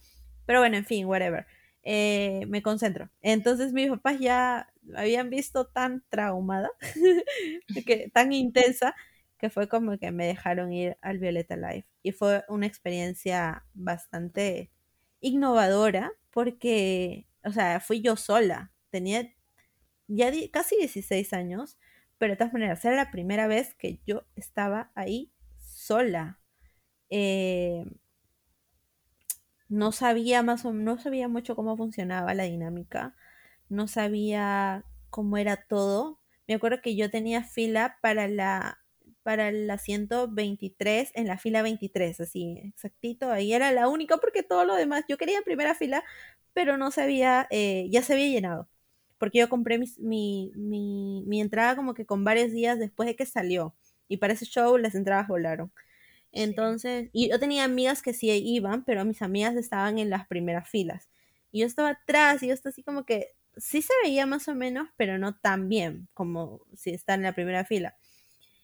Pero bueno, en fin, whatever. Eh, me concentro. Entonces mis papás ya habían visto tan traumada, que, tan intensa, que fue como que me dejaron ir al Violeta Live. Y fue una experiencia bastante innovadora porque, o sea, fui yo sola. Tenía ya casi 16 años, pero de todas maneras, era la primera vez que yo estaba ahí sola. Eh, no sabía más o no sabía mucho cómo funcionaba la dinámica, no sabía cómo era todo. Me acuerdo que yo tenía fila para la para el asiento 23 en la fila 23, así, exactito, ahí era la única porque todo lo demás, yo quería en primera fila, pero no sabía, eh, ya se había llenado, porque yo compré mi, mi, entrada como que con varios días después de que salió, y para ese show las entradas volaron. Entonces, y yo tenía amigas que sí iban, pero mis amigas estaban en las primeras filas. Y yo estaba atrás y yo estaba así como que sí se veía más o menos, pero no tan bien como si está en la primera fila.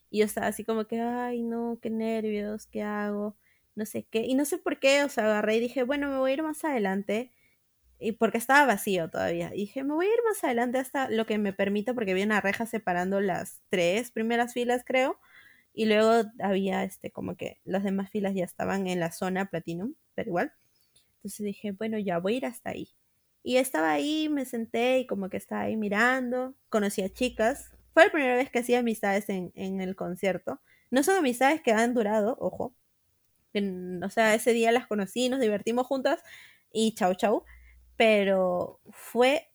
Y yo estaba así como que, ay, no, qué nervios, ¿qué hago? No sé qué. Y no sé por qué, o sea, agarré y dije, bueno, me voy a ir más adelante. Y porque estaba vacío todavía. Dije, me voy a ir más adelante hasta lo que me permita, porque había una reja separando las tres primeras filas, creo. Y luego había, este, como que las demás filas ya estaban en la zona Platinum, pero igual. Entonces dije, bueno, ya voy a ir hasta ahí. Y estaba ahí, me senté y como que estaba ahí mirando. Conocí a chicas fue la primera vez que hacía amistades en, el concierto. No son amistades que han durado, ojo. o sea, ese día las conocí, nos divertimos juntas y chau chau. Pero fue,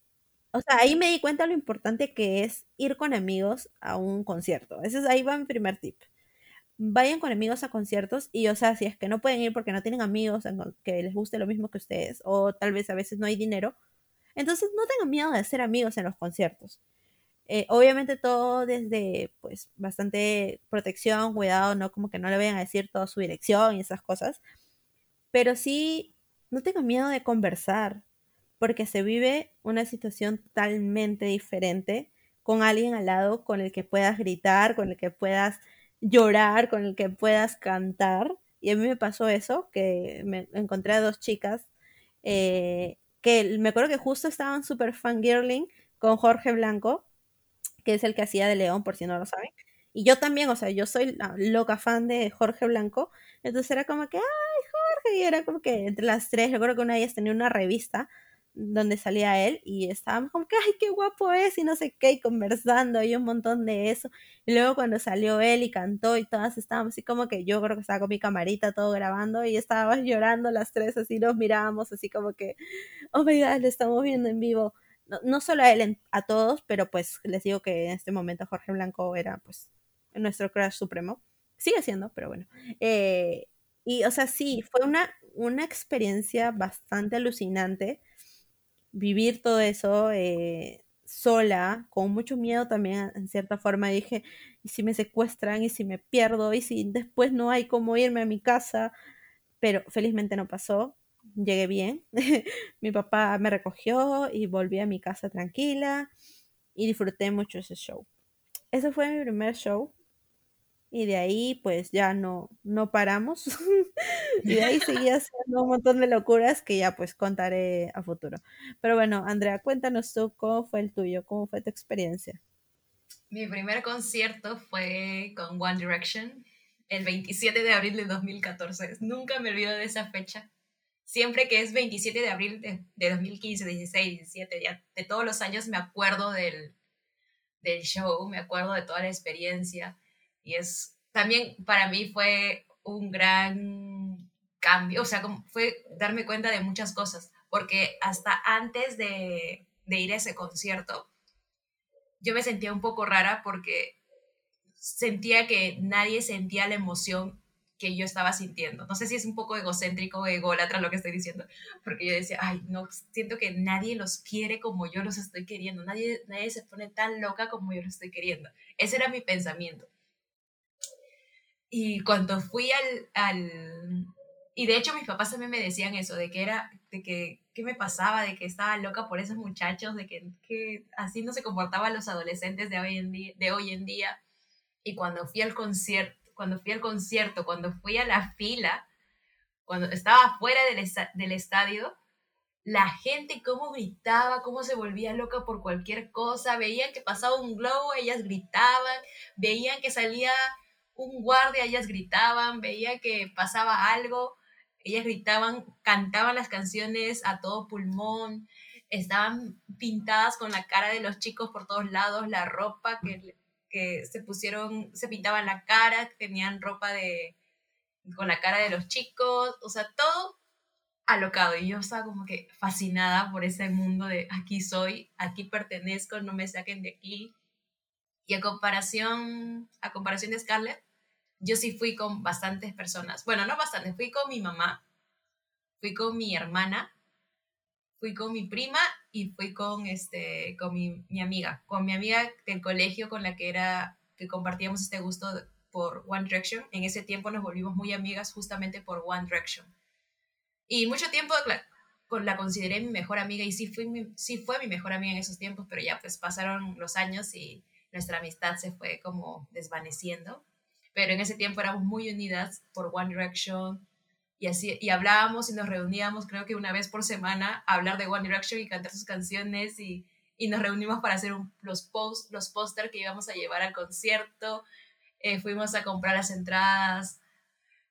o sea, ahí me di cuenta lo importante que es ir con amigos a un concierto. Ese es, ahí va mi primer tip. vayan con amigos a conciertos y, o sea, si es que no pueden ir porque no tienen amigos que les guste lo mismo que ustedes, o tal vez a veces no hay dinero, entonces no tengan miedo de hacer amigos en los conciertos. Eh, obviamente todo desde, pues, bastante protección, cuidado, no como que no le vayan a decir toda su dirección y esas cosas, pero sí, no tengan miedo de conversar, porque se vive una situación totalmente diferente con alguien al lado con el que puedas gritar, con el que puedas llorar, con el que puedas cantar. Y a mí me pasó eso, que me encontré a dos chicas eh, que me acuerdo que justo estaban súper fangirling con Jorge Blanco, que es el que hacía de León, por si no lo saben. Y yo también, o sea, yo soy la loca fan de Jorge Blanco. Entonces era como que, ay, Jorge, y era como que entre las tres, yo creo que una de ellas tenía una revista donde salía él y estábamos como que, ay, qué guapo es y no sé qué, y conversando y un montón de eso. Y luego cuando salió él y cantó y todas estábamos así como que yo creo que estaba con mi camarita todo grabando y estábamos llorando las tres así, nos mirábamos así como que, oh my god, le estamos viendo en vivo. No, no solo a él, a todos, pero pues les digo que en este momento Jorge Blanco era pues nuestro crush supremo. Sigue siendo, pero bueno. Eh, y o sea, sí, fue una, una experiencia bastante alucinante vivir todo eso eh, sola, con mucho miedo también en cierta forma. Dije, ¿y si me secuestran? ¿Y si me pierdo? ¿Y si después no hay cómo irme a mi casa? Pero felizmente no pasó. Llegué bien. mi papá me recogió y volví a mi casa tranquila y disfruté mucho ese show. Ese fue mi primer show y de ahí pues ya no, no paramos. y de ahí seguí haciendo un montón de locuras que ya pues contaré a futuro. Pero bueno, Andrea, cuéntanos tú cómo fue el tuyo, cómo fue tu experiencia. Mi primer concierto fue con One Direction el 27 de abril de 2014. Nunca me olvido de esa fecha. Siempre que es 27 de abril de, de 2015, 16, 17, ya, de todos los años me acuerdo del, del show, me acuerdo de toda la experiencia. Y es, también para mí fue un gran cambio, o sea, fue darme cuenta de muchas cosas, porque hasta antes de, de ir a ese concierto, yo me sentía un poco rara porque sentía que nadie sentía la emoción que yo estaba sintiendo. No sé si es un poco egocéntrico o ególatra lo que estoy diciendo, porque yo decía, ay, no, siento que nadie los quiere como yo los estoy queriendo, nadie, nadie se pone tan loca como yo los estoy queriendo. Ese era mi pensamiento. Y cuando fui al, al, Y de hecho mis papás también me decían eso, de que era, de que, ¿qué me pasaba? De que estaba loca por esos muchachos, de que, que así no se comportaban los adolescentes de hoy en día. De hoy en día. Y cuando fui al concierto, cuando fui al concierto, cuando fui a la fila, cuando estaba fuera del, estadio, la gente cómo gritaba, cómo se volvía loca por cualquier cosa, veían que pasaba un globo, ellas gritaban, veían que salía un guardia, ellas gritaban, veía que pasaba algo, ellas gritaban, cantaban las canciones a todo pulmón, estaban pintadas con la cara de los chicos por todos lados, la ropa que, que se pusieron, se pintaban la cara, tenían ropa de con la cara de los chicos, o sea, todo alocado. Y yo estaba como que fascinada por ese mundo de aquí soy, aquí pertenezco, no me saquen de aquí. Y a comparación, a comparación de Scarlett, yo sí fui con bastantes personas. Bueno, no bastantes, fui con mi mamá, fui con mi hermana, fui con mi prima y fui con, este, con mi, mi amiga, con mi amiga del colegio con la que era, que compartíamos este gusto por One Direction. En ese tiempo nos volvimos muy amigas justamente por One Direction. Y mucho tiempo con la consideré mi mejor amiga y sí, fui sí fue mi mejor amiga en esos tiempos, pero ya pues pasaron los años y nuestra amistad se fue como desvaneciendo pero en ese tiempo éramos muy unidas por One Direction y así y hablábamos y nos reuníamos creo que una vez por semana a hablar de One Direction y cantar sus canciones y, y nos reunimos para hacer los post los póster que íbamos a llevar al concierto eh, fuimos a comprar las entradas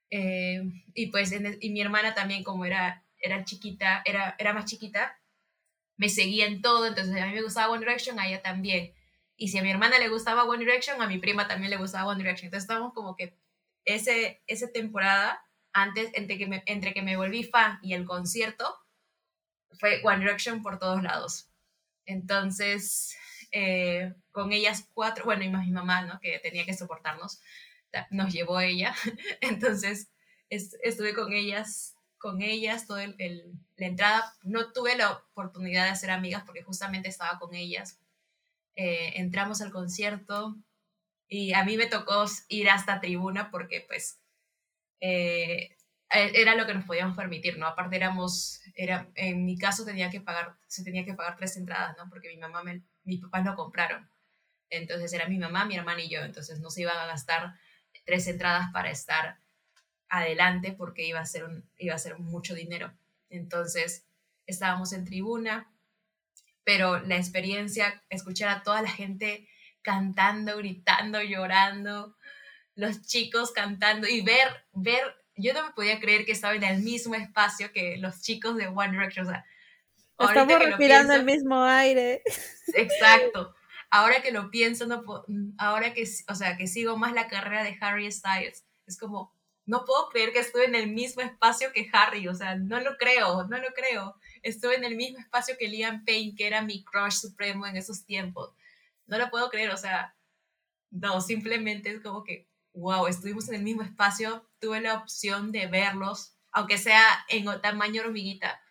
eh, y pues y mi hermana también como era era chiquita era era más chiquita me seguía en todo entonces a mí me gustaba One Direction a ella también y si a mi hermana le gustaba One Direction, a mi prima también le gustaba One Direction. Entonces estábamos como que ese, esa temporada, antes, entre que, me, entre que me volví fan y el concierto, fue One Direction por todos lados. Entonces, eh, con ellas cuatro, bueno, y más mi mamá, ¿no? Que tenía que soportarnos. nos llevó ella. Entonces estuve con ellas, con ellas, todo el, la entrada. No tuve la oportunidad de hacer amigas porque justamente estaba con ellas. Eh, entramos al concierto y a mí me tocó ir hasta tribuna porque pues eh, era lo que nos podíamos permitir, ¿no? Aparte éramos, era, en mi caso tenía que pagar, se tenía que pagar tres entradas, ¿no? Porque mi mamá, me, mis papás lo compraron. Entonces era mi mamá, mi hermana y yo, entonces no se iban a gastar tres entradas para estar adelante porque iba a ser, un, iba a ser mucho dinero. Entonces estábamos en tribuna, pero la experiencia, escuchar a toda la gente cantando, gritando, llorando, los chicos cantando y ver, ver, yo no me podía creer que estaba en el mismo espacio que los chicos de One Direction. O sea, Estamos respirando el mismo aire. Exacto. Ahora que lo pienso, no ahora que, o sea, que sigo más la carrera de Harry Styles, es como, no puedo creer que estuve en el mismo espacio que Harry, o sea, no lo creo, no lo creo. Estuve en el mismo espacio que Liam Payne, que era mi crush supremo en esos tiempos. No lo puedo creer, o sea, no, simplemente es como que, wow, estuvimos en el mismo espacio, tuve la opción de verlos, aunque sea en tamaño hormiguita,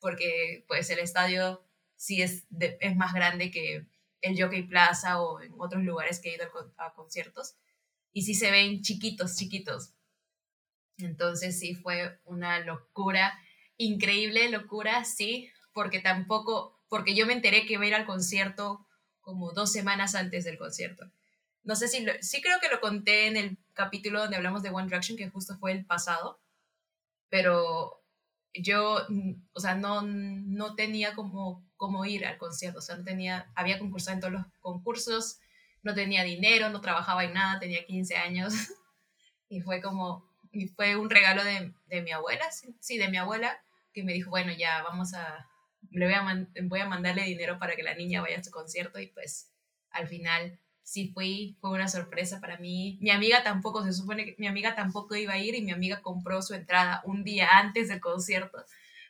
porque pues el estadio sí es, es más grande que el Jockey Plaza o en otros lugares que he ido a conciertos, y sí se ven chiquitos, chiquitos. Entonces sí fue una locura, increíble locura, sí, porque tampoco, porque yo me enteré que iba a ir al concierto como dos semanas antes del concierto. No sé si, sí creo que lo conté en el capítulo donde hablamos de One Direction, que justo fue el pasado, pero yo, o sea, no, no tenía como, como ir al concierto, o sea, no tenía, había concursado en todos los concursos, no tenía dinero, no trabajaba en nada, tenía 15 años, y fue como, y fue un regalo de, de mi abuela, sí, de mi abuela, que me dijo, bueno, ya vamos a, le voy a, voy a mandarle dinero para que la niña vaya a su concierto, y pues al final sí fui, fue una sorpresa para mí. Mi amiga tampoco, se supone que mi amiga tampoco iba a ir y mi amiga compró su entrada un día antes del concierto.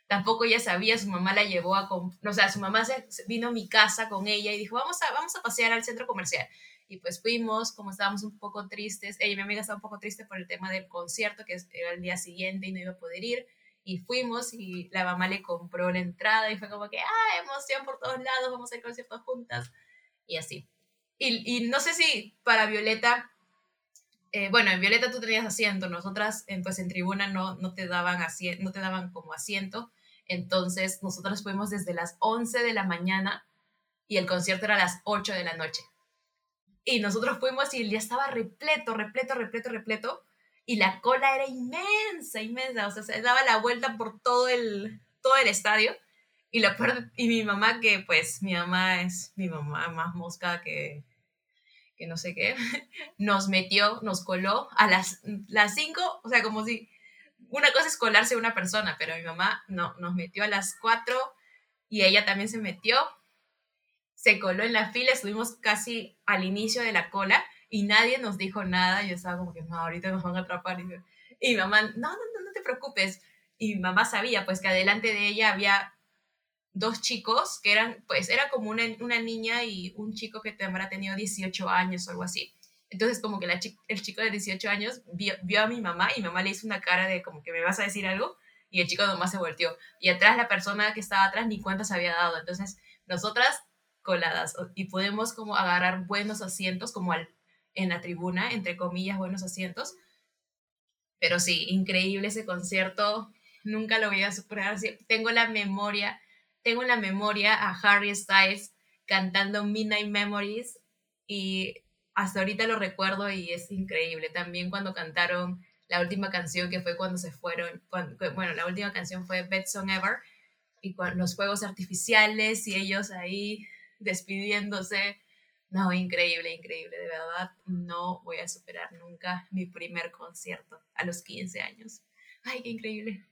Tampoco ella sabía, su mamá la llevó a, o sea, su mamá se, vino a mi casa con ella y dijo, vamos a, vamos a pasear al centro comercial. Y pues fuimos, como estábamos un poco tristes, ella y mi amiga estaba un poco triste por el tema del concierto, que era el día siguiente y no iba a poder ir. Y fuimos y la mamá le compró la entrada y fue como que, ah, emoción por todos lados, vamos a ir juntas. Y así. Y, no sé si para Violeta, eh, bueno, en Violeta tú tenías asiento, nosotras en, pues en tribuna no, no, te daban no te daban como asiento, entonces nosotros fuimos desde las 11 de la mañana y el concierto era a las 8 de la noche. Y nosotros fuimos y el día estaba repleto, repleto, repleto, repleto. Y la cola era inmensa, inmensa. O sea, se daba la vuelta por todo el, todo el estadio. Y, la, y mi mamá, que pues mi mamá es mi mamá más mosca que, que no sé qué, nos metió, nos coló a las, las cinco, o sea, como si una cosa es colarse una persona, pero mi mamá no, nos metió a las cuatro y ella también se metió, se coló en la fila, estuvimos casi al inicio de la cola y nadie nos dijo nada, yo estaba como que, no, ahorita nos van a atrapar. Y, mi mamá, no, no, no, no te preocupes. Y mi mamá sabía, pues que adelante de ella había dos chicos que eran, pues era como una, una niña y un chico que habrá tenido 18 años o algo así. Entonces como que la el chico de 18 años vio, a mi mamá y mi mamá le hizo una cara de como que me vas a decir algo y el chico nomás se volteó. Y atrás la persona que estaba atrás ni cuenta se había dado. Entonces nosotras coladas y podemos como agarrar buenos asientos como al, en la tribuna, entre comillas, buenos asientos. Pero sí, increíble ese concierto. Nunca lo voy a superar. Tengo la memoria tengo en la memoria a Harry Styles cantando Midnight Memories y hasta ahorita lo recuerdo y es increíble. También cuando cantaron la última canción que fue cuando se fueron, bueno, la última canción fue Best Song Ever y con los fuegos artificiales y ellos ahí despidiéndose. No, increíble, increíble, de verdad. No voy a superar nunca mi primer concierto a los 15 años. Ay, qué increíble.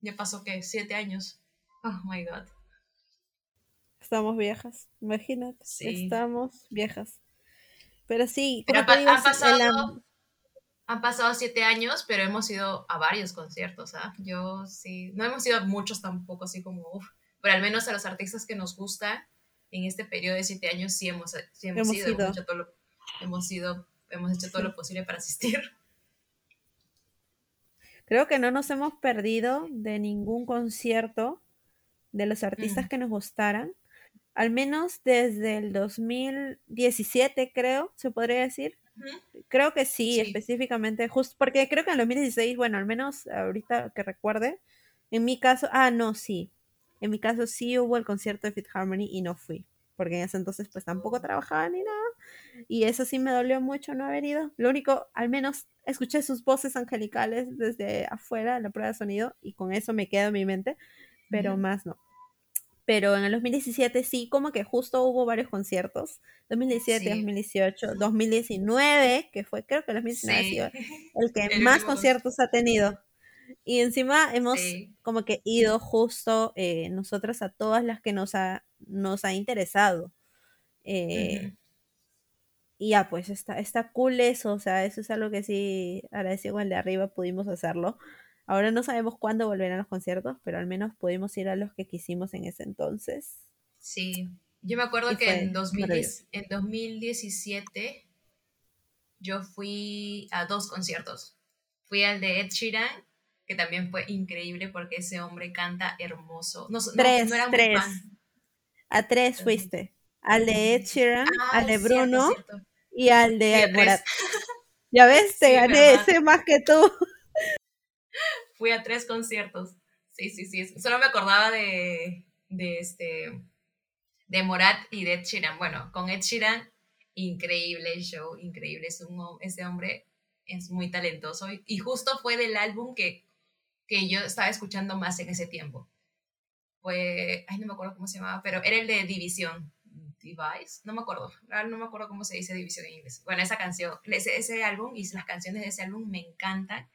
Ya pasó que siete años. Oh my God. Estamos viejas, imagínate. Estamos viejas. Pero sí, pero han, pasado, han pasado siete años, pero hemos ido a varios conciertos, ¿ah? Yo sí, no hemos ido a muchos tampoco, así como, uff, pero al menos a los artistas que nos gustan en este periodo de siete años sí hemos, hemos, ido. Hemos, ido hemos hecho todo lo posible para asistir. Creo que no nos hemos perdido de ningún concierto de los artistas Mm. que nos gustaran. Al menos desde el 2017, creo, se podría decir. Creo que sí, Sí. específicamente, justo porque creo que en el 2016, bueno, al menos ahorita que recuerde, en mi caso, ah, no, sí. En mi caso sí hubo el concierto de Fit Harmony y no fui, porque en ese entonces pues tampoco trabajaba ni nada. Y eso sí me dolió mucho no haber ido. Lo único, al menos escuché sus voces angelicales desde afuera en la prueba de sonido y con eso me queda en mi mente, pero más no. Pero en el 2017 sí, como que justo hubo varios conciertos. 2017, Sí. 2018, 2019, que fue, creo que el 2019 ha Sí. sido el que El más conciertos ha tenido. Y encima hemos Sí. como que ido justo eh, nosotras a todas las que nos ha, nos ha interesado. Eh, Ujú. y ya, pues está, está cool eso, o sea, eso es algo que sí, agradecido el de arriba pudimos hacerlo. Ahora no sabemos cuándo volverán los conciertos, pero al menos pudimos ir a los que quisimos en ese entonces. Sí. Yo me acuerdo Y que en, 2010 maravilloso. en 2017 yo fui a dos conciertos. Fui al de Ed Sheeran, que también fue increíble porque ese hombre canta hermoso. No, Tres, no era muy tres. fan. A tres fuiste. Al de Ed Sheeran, Ah, al de cierto, Bruno cierto. y al de. Morat. Ya ves, te Sí, gané ese más que tú. Fui a tres conciertos. Sí, sí, sí. Solo me acordaba de, de este de Morat y de Ed Sheeran. Bueno, con Ed Sheeran, increíble el show, increíble. Es un, ese hombre es muy talentoso y, y justo fue del álbum que, que yo estaba escuchando más en ese tiempo. Fue, ay, no me acuerdo cómo se llamaba, pero era el de División. Device, no me acuerdo, no me acuerdo cómo se dice división en inglés. Bueno, esa canción, ese, ese álbum y las canciones de ese álbum me encantan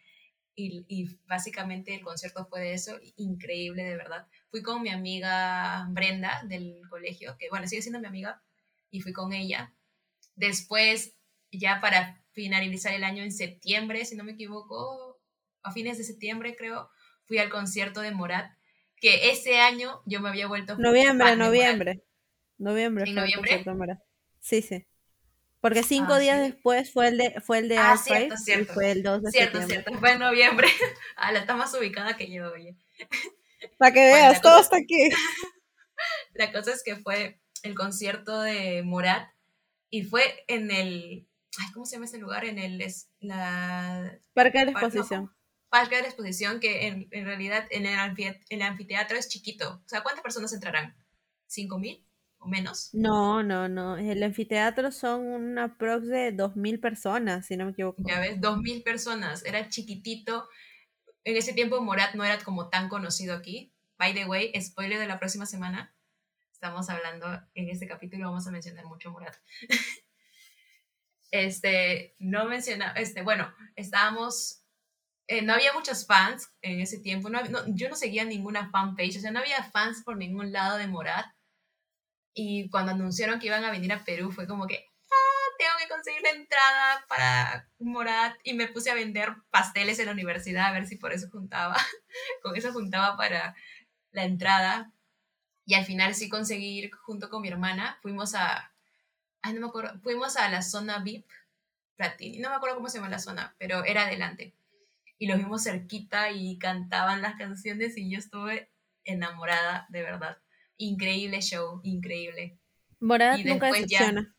y, y básicamente el concierto fue de eso, increíble de verdad. Fui con mi amiga Brenda del colegio, que bueno, sigue siendo mi amiga, y fui con ella. Después, ya para finalizar el año en septiembre, si no me equivoco, a fines de septiembre creo, fui al concierto de Morat, que ese año yo me había vuelto Noviembre, fan de Morat. noviembre. Noviembre ¿En noviembre? el concierto de Morat. Sí, sí. Porque cinco Ah, días ¿sí? después fue el de, fue el de Ah, cierto, cierto. fue el 2 de Cierto, septiembre. cierto, fue en noviembre. Ah, la está más ubicada que yo, oye. Para que Bueno, veas, la todo cosa- hasta aquí. La cosa es que fue el concierto de Morat y fue en el. Ay, ¿Cómo se llama ese lugar? En el. es- La, Parque de la exposición. Parque de la Exposición, que en, en realidad en el, anfi- el anfiteatro es chiquito. O sea, ¿cuántas personas entrarán? ¿Cinco mil o menos? No, no, no. El anfiteatro son una prox de 2.000 personas, si no me equivoco. Ya ves, dos mil personas. Era chiquitito. En ese tiempo Morat no era como tan conocido aquí. By the way, spoiler de la próxima semana. Estamos hablando, en este capítulo vamos a mencionar mucho Morat. este, no menciona, este, bueno, estábamos, eh, no había muchos fans en ese tiempo. No, yo no seguía ninguna fanpage, o sea, no había fans por ningún lado de Morat. Y cuando anunciaron que iban a venir a Perú fue como que, ah, tengo que conseguir la entrada para Morat y me puse a vender pasteles en la universidad a ver si por eso juntaba, con eso juntaba para la entrada. Y al final sí conseguí ir junto con mi hermana, fuimos a, ay, no me acuerdo, fuimos a la zona VIP, Platini, no me acuerdo cómo se llama la zona, pero era adelante. Y los vimos cerquita y cantaban las canciones y yo estuve enamorada, de verdad. Increíble show, increíble. Morat Y nunca después ya- decepciona.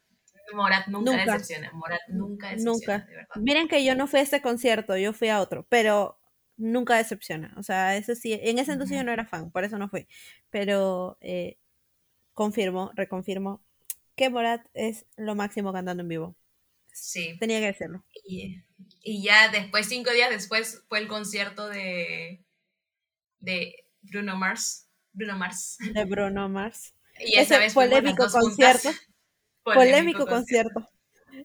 Morat nunca, Nunca. decepciona. Morat nunca decepciona, Nunca. de verdad. Miren que yo no fui a ese concierto, yo fui a otro, pero nunca decepciona. O sea, eso sí, en ese entonces yo no era fan, por eso no fui. Pero eh, confirmo, reconfirmo que Morat es lo máximo cantando en vivo. Sí. Tenía que decirlo. Y, y ya después, cinco días después, fue el concierto de, de Bruno Mars. Bruno Mars. De Bruno Mars. Y esa Ese vez polémico concierto. Polémico concierto.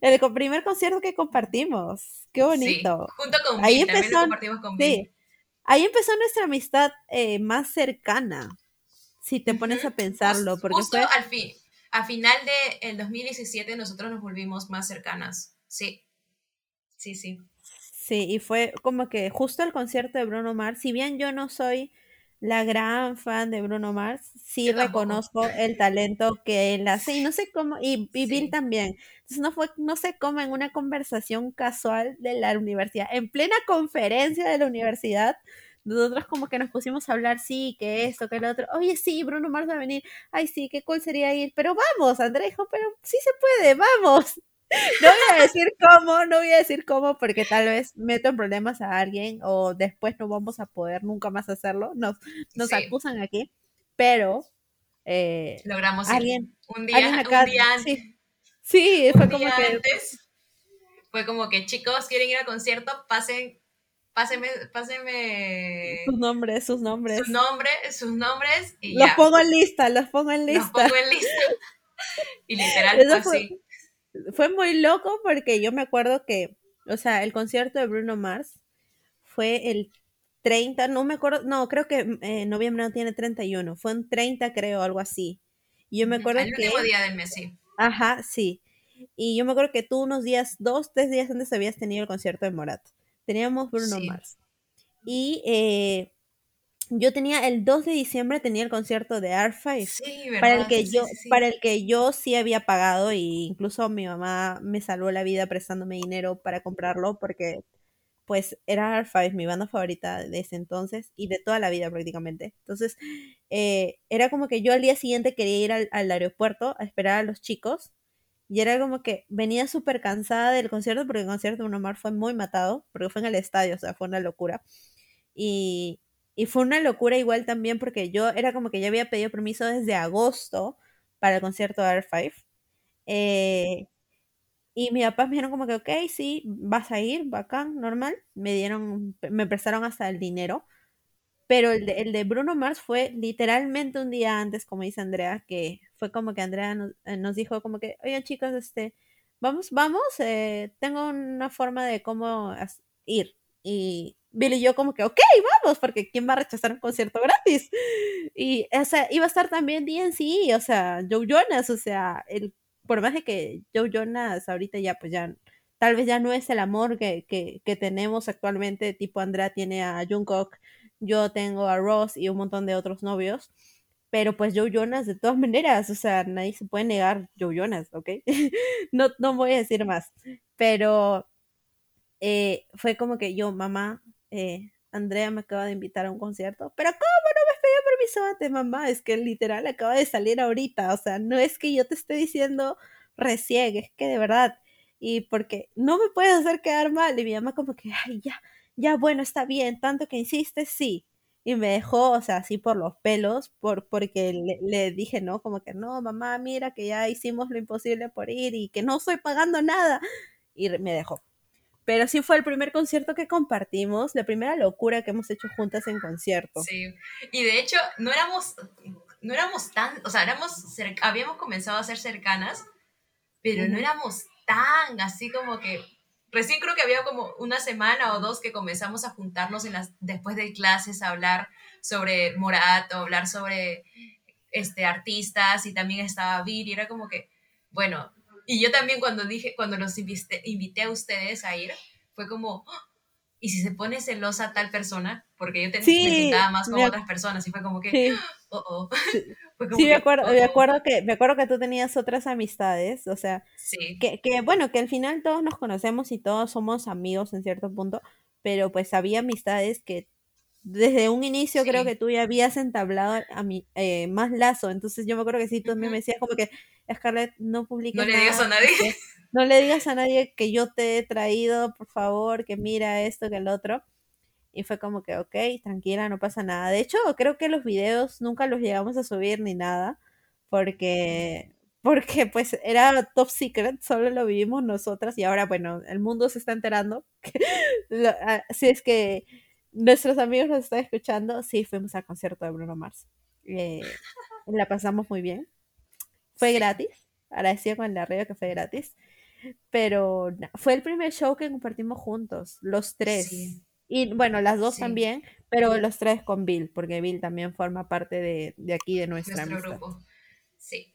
El primer concierto que compartimos. Qué bonito. Sí, junto con Ahí Bill, empezó- lo compartimos con Bill. Sí. Ahí empezó nuestra amistad eh, más cercana. Si te pones a pensarlo, porque justo fue al fin, a final del 2017 nosotros nos volvimos más cercanas. Sí, sí, sí. Sí, y fue como que justo el concierto de Bruno Mars, si bien yo no soy la gran fan de Bruno Mars, sí reconozco el talento que él hace y no sé cómo, y, y Bill también. Entonces no fue, no sé cómo en una conversación casual de la universidad, en plena conferencia de la universidad, nosotros como que nos pusimos a hablar, sí, que esto, que lo otro. Oye, sí, Bruno Mars va a venir. Ay, sí, qué cool sería ir. Pero vamos, Andrés dijo, pero sí se puede, vamos. No voy a decir cómo, no voy a decir cómo, porque tal vez meto en problemas a alguien o después no vamos a poder nunca más hacerlo. Nos, nos sí. acusan aquí, pero eh, Logramos alguien, Un alguien día, un acá, día antes, sí, sí, un fue como que antes fue como que chicos quieren ir al concierto, pasen, pásenme, pásenme sus nombres, sus su nombres. nombre, sus nombres y Los ya, pongo en lista, los pongo en los lista. pongo en lista. Y literal Eso fue, así. Fue muy loco porque yo me acuerdo que, o sea, el concierto de Bruno Mars fue el 30, no me acuerdo, no, creo que eh, noviembre no tiene 31, fue un 30 creo, algo así. Y yo me acuerdo Al que, último día del mes, sí. ajá, sí. Y yo me acuerdo que tú unos días, dos, tres días antes habías tenido el concierto de Morat. Teníamos Bruno Sí, Mars. Y eh, yo tenía el 2 de diciembre tenía el concierto de R5 sí, para el que Sí, yo sí, para el que yo sí había pagado y incluso mi mamá me salvó la vida prestándome dinero para comprarlo porque pues era R5 mi banda favorita de ese entonces y de toda la vida prácticamente. Entonces eh, era como que yo al día siguiente quería ir al, al aeropuerto a esperar a los chicos y era como que venía súper cansada del concierto porque el concierto de Bruno Mars fue muy matado porque fue en el estadio, o sea, fue una locura. Y, y fue una locura igual también porque yo era como que ya había pedido permiso desde agosto para el concierto de R5. Eh, y mis papás me dijeron como que, ok, sí, vas a ir, bacán, normal. Me dieron, me prestaron hasta el dinero. Pero el de, el de Bruno Mars fue literalmente un día antes, como dice Andrea, que fue como que Andrea nos, eh, dijo como que, oigan chicos, este, vamos, vamos, eh, tengo una forma de cómo ir. Y Bill y yo como que, ok, vamos, porque ¿quién va a rechazar un concierto gratis? Y, o sea, iba a estar también DNC, o sea, Joe Jonas, o sea, el, por más de que Joe Jonas ahorita ya, pues ya, tal vez ya no es el amor que, que, que tenemos actualmente, tipo Andrea tiene a Jungkook yo tengo a Ross y un montón de otros novios, pero pues Joe Jonas de todas maneras, o sea, nadie se puede negar Joe Jonas, ¿ok? no, no voy a decir más, pero eh, fue como que yo, mamá, eh, Andrea me acaba de invitar a un concierto, pero ¿cómo no me pedí permiso antes, mamá? Es que literal acaba de salir ahorita, o sea, no es que yo te esté diciendo recién, es que de verdad, y porque no me puedes hacer quedar mal, y mi mamá como que, ay, ya, ya, bueno, está bien, tanto que insistes, sí, y me dejó, o sea, así por los pelos, por, porque le, le dije, no, como que, no, mamá, mira que ya hicimos lo imposible por ir y que no estoy pagando nada, y me dejó. Pero sí fue el primer concierto que compartimos, la primera locura que hemos hecho juntas en concierto. Sí. Y de hecho, no éramos, no éramos tan, o sea, éramos, habíamos comenzado a ser cercanas, pero no éramos tan así como que recién creo que había como una semana o dos que comenzamos a juntarnos en las después de clases a hablar sobre Morat o hablar sobre este artistas y también estaba Vir y era como que bueno y yo también cuando dije cuando los invité, invité a ustedes a ir fue como "Ah, y si se pone celosa tal persona porque yo te- me Sí, juntaba más con me, otras personas y fue como que sí, oh oh. Sí, fue como sí me acuerdo, oh me oh. acuerdo que, me acuerdo que tú tenías otras amistades, o sea, que, que bueno, que al final todos nos conocemos y todos somos amigos en cierto punto, pero pues había amistades que desde un inicio creo que sí tú ya habías entablado a mi, eh, más lazo, entonces yo me acuerdo que sí, tú también me Ujú. decías como que, Scarlett, no no publiques le digas nada, a nadie que no le digas a nadie que yo te he traído, por favor, que mira esto, que el otro. Y fue como que, ok, tranquila, no pasa nada. De hecho, creo que los videos nunca los llegamos a subir ni nada, porque, porque pues era top secret, solo lo vivimos nosotras y ahora, bueno, el mundo se está enterando. Lo- ah, si es que nuestros amigos nos están escuchando, sí, fuimos al concierto de Bruno Mars. Eh, la pasamos muy bien. Fue sí gratis, agradecido con el de arriba que fue gratis. Pero fue el primer show que compartimos juntos, los tres. sí Y bueno, las dos sí también, pero los tres con Bill, porque Bill también forma parte de, de aquí, de nuestra nuestro amistad. grupo sí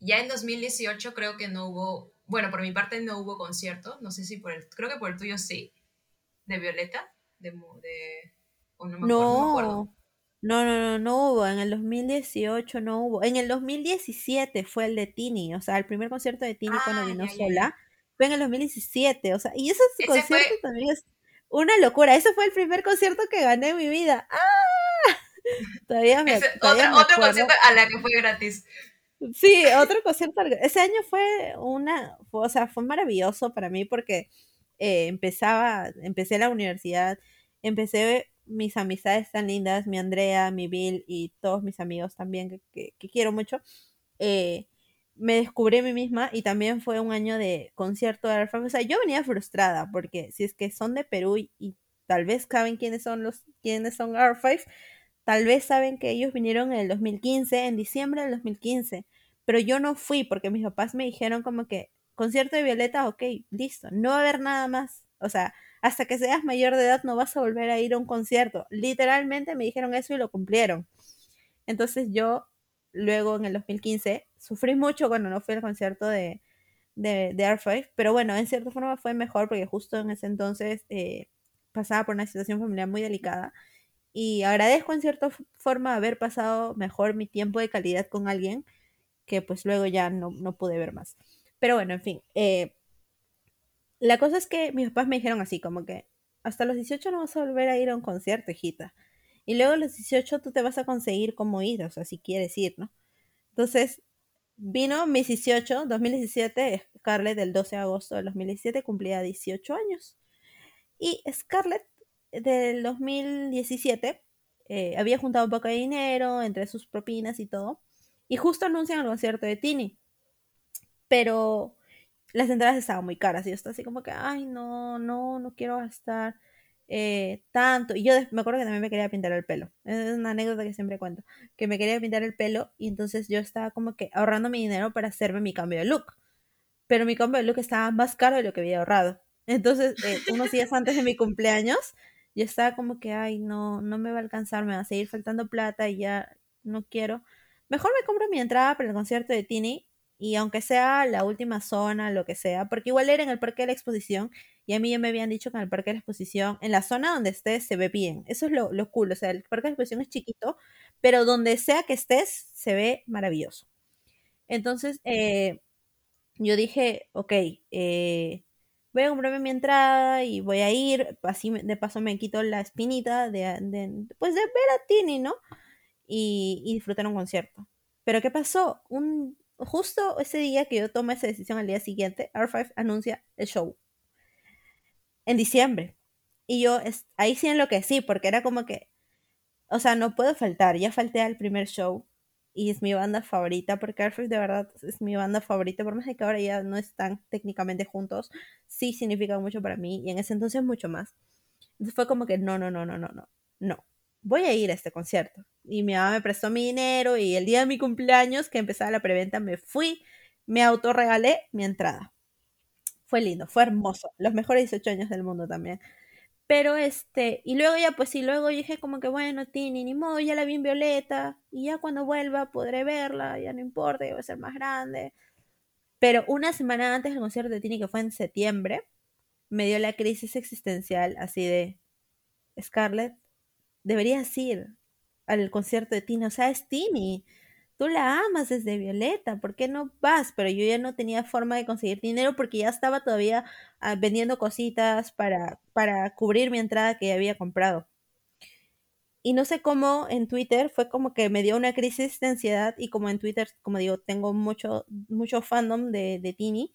Ya en 2018 creo que no hubo, bueno, por mi parte no hubo concierto, no sé si por el, creo que por el tuyo sí, de Violeta, de, de no me acuerdo, no me acuerdo. No, No, no, hubo. En el 2018 no hubo. En el 2017 fue el de Tini. O sea, el primer concierto de Tini cuando Ah, vino sola fue en el 2017. O sea, y ese Ese fue, concierto también es una locura. Ese fue el primer concierto que gané en mi vida. ¡Ah! Todavía me, ese, todavía otro, me otro acuerdo. concierto a la que fue gratis. Sí, otro concierto. Ese año fue una, fue- o sea, fue maravilloso para mí porque eh, empezaba, empecé la universidad, empecé mis amistades tan lindas, mi Andrea, mi Bill y todos mis amigos también que, que- quiero mucho. eh, me descubrí a mí misma y también fue un año de concierto de Air O sea, yo venía frustrada porque si es que son de Perú y, tal vez saben quiénes son los, quiénes son Air Tal vez saben que ellos vinieron en el 2015, en diciembre del 2015, pero yo no fui porque mis papás me dijeron como que concierto de Violeta, ok, listo, no va a haber nada más. O sea, hasta que seas mayor de edad no vas a volver a ir a un concierto. Literalmente me dijeron eso y lo cumplieron. Entonces yo luego en el 2015 sufrí mucho cuando no fui al concierto de, de, de R5, pero bueno, en cierta forma fue mejor porque justo en ese entonces eh, pasaba por una situación familiar muy delicada y agradezco en cierta forma haber pasado mejor mi tiempo de calidad con alguien que pues luego ya no, no pude ver más. Pero bueno, en fin. Eh, la cosa es que mis papás me dijeron así, como que hasta los 18 no vas a volver a ir a un concierto, hijita. Y luego a los 18 tú te vas a conseguir cómo ir, o sea, si quieres ir, ¿no? Entonces, vino mis 18, 2017, Scarlett, el 12 de agosto del 2017, cumplía 18 años. Y Scarlett del 2017 eh, había juntado un poco de dinero entre sus propinas y todo. Y justo anuncian el concierto de Tini. Pero las entradas estaban muy caras y yo estaba así como que, ay, no, no, no quiero gastar eh, tanto. Y yo me acuerdo que también me quería pintar el pelo. Es una anécdota que siempre cuento. Que me quería pintar el pelo y entonces yo estaba como que ahorrando mi dinero para hacerme mi cambio de look. Pero mi cambio de look estaba más caro de lo que había ahorrado. Entonces, eh, unos días antes de mi cumpleaños, yo estaba como que, ay, no, no me va a alcanzar, me va a seguir faltando plata y ya no quiero. Mejor me compro mi entrada para el concierto de Tini y aunque sea la última zona, lo que sea, porque igual era en el parque de la exposición y a mí ya me habían dicho que en el parque de la exposición, en la zona donde estés, se ve bien. Eso es lo, lo cool, o sea, el parque de la exposición es chiquito, pero donde sea que estés, se ve maravilloso. Entonces, eh, yo dije, ok, eh, voy a comprarme mi entrada y voy a ir, así de paso me quito la espinita de, pues de ver a Tini, ¿no? Y, y, disfrutar un concierto. Pero ¿qué pasó? Un, justo ese día que yo tomé esa decisión al día siguiente, R5 anuncia el show. En diciembre. Y yo ahí sí en lo que sí, porque era como que, o sea, no puedo faltar. Ya falté al primer show y es mi banda favorita, porque Airface de verdad es mi banda favorita, por más de que ahora ya no están técnicamente juntos, sí significa mucho para mí y en ese entonces mucho más. Entonces fue como que no, no, no, no, no, no, no, voy a ir a este concierto. Y mi mamá me prestó mi dinero y el día de mi cumpleaños, que empezaba la preventa, me fui, me autorregalé mi entrada. Fue lindo, fue hermoso, los mejores 18 años del mundo también. Pero este, y luego ya, pues sí, luego dije como que bueno, Tini, ni modo, ya la vi en Violeta, y ya cuando vuelva podré verla, ya no importa, ya va a ser más grande. Pero una semana antes del concierto de Tini, que fue en septiembre, me dio la crisis existencial así de, Scarlett, deberías ir al concierto de Tini, o sea, es Tini, tú la amas desde Violeta, ¿por qué no vas? Pero yo ya no tenía forma de conseguir dinero porque ya estaba todavía uh, vendiendo cositas para, para cubrir mi entrada que ya había comprado. Y no sé cómo en Twitter fue como que me dio una crisis de ansiedad y como en Twitter, como digo, tengo mucho, mucho fandom de, de Tini,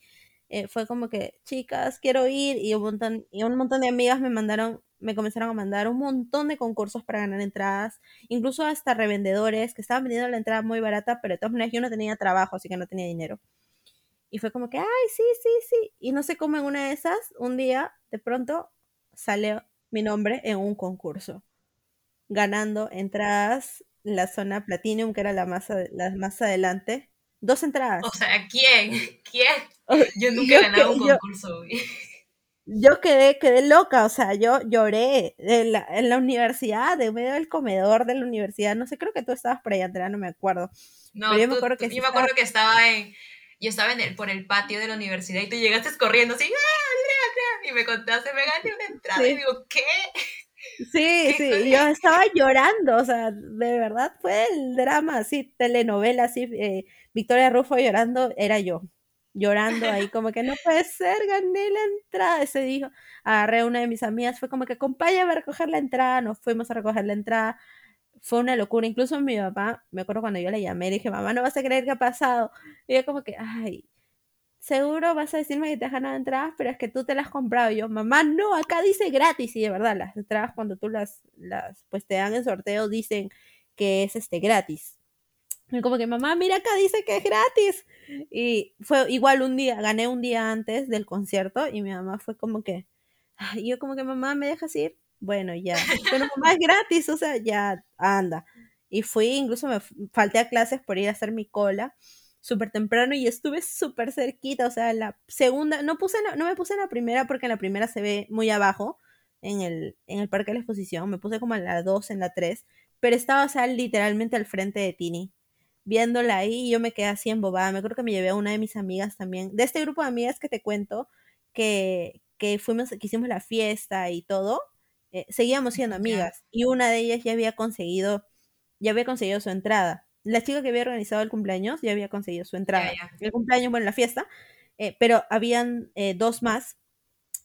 eh, fue como que, chicas, quiero ir y un, montón, y un montón de amigas me mandaron me comenzaron a mandar un montón de concursos para ganar entradas, incluso hasta revendedores que estaban vendiendo la entrada muy barata, pero de todas maneras yo no tenía trabajo, así que no tenía dinero. Y fue como que, ay, sí, sí, sí. Y no sé cómo en una de esas, un día, de pronto, sale mi nombre en un concurso, ganando entradas la zona Platinum, que era la más, la más adelante. Dos entradas. O sea, ¿quién? ¿Quién? Yo nunca he ganado un concurso. Yo, yo quedé, quedé loca, o sea, yo lloré en la, en la, universidad, en medio del comedor de la universidad, no sé, creo que tú estabas por allá, Andrea, no me acuerdo. No, Pero yo tú, me acuerdo que, yo sí me acuerdo estaba... que estaba en, yo estaba en el, por el patio de la universidad y tú llegaste corriendo así, ¡ah, Andrea, Andrea! Y me contaste, me gané una entrada sí. y digo, ¿qué? Sí, sí, yo estaba llorando, o sea, de verdad fue el drama, así, telenovela, así, eh, Victoria Rufo llorando, era yo, llorando ahí, como que no puede ser, gané la entrada, ese dijo, agarré a una de mis amigas, fue como que acompáñame a recoger la entrada, nos fuimos a recoger la entrada, fue una locura, incluso mi papá, me acuerdo cuando yo le llamé, dije, mamá, no vas a creer qué ha pasado, y yo como que, ay, seguro vas a decirme que te has ganado entradas, pero es que tú te las has comprado. Y yo, mamá, no, acá dice gratis. Y de verdad, las entradas cuando tú las, las pues te dan en sorteo dicen que es este gratis. Y como que, mamá, mira acá dice que es gratis. Y fue igual un día, gané un día antes del concierto y mi mamá fue como que, y yo como que, mamá, ¿me dejas ir? Bueno, ya. Pero mamá es gratis, o sea, ya, anda. Y fui, incluso me falté a clases por ir a hacer mi cola súper temprano y estuve súper cerquita, o sea, la segunda, no, puse, no, me puse en la primera porque en la primera se ve muy abajo, en el, en el parque de la exposición, me puse como en la 2, en la 3, pero estaba, o sea, literalmente al frente de Tini, viéndola ahí y yo me quedé así embobada, me acuerdo que me llevé a una de mis amigas también, de este grupo de amigas que te cuento, que, que fuimos, que hicimos la fiesta y todo, eh, seguíamos siendo amigas y una de ellas ya había conseguido, ya había conseguido su entrada la chica que había organizado el cumpleaños ya había conseguido su entrada. El cumpleaños, bueno, la fiesta, eh, pero habían eh, dos más.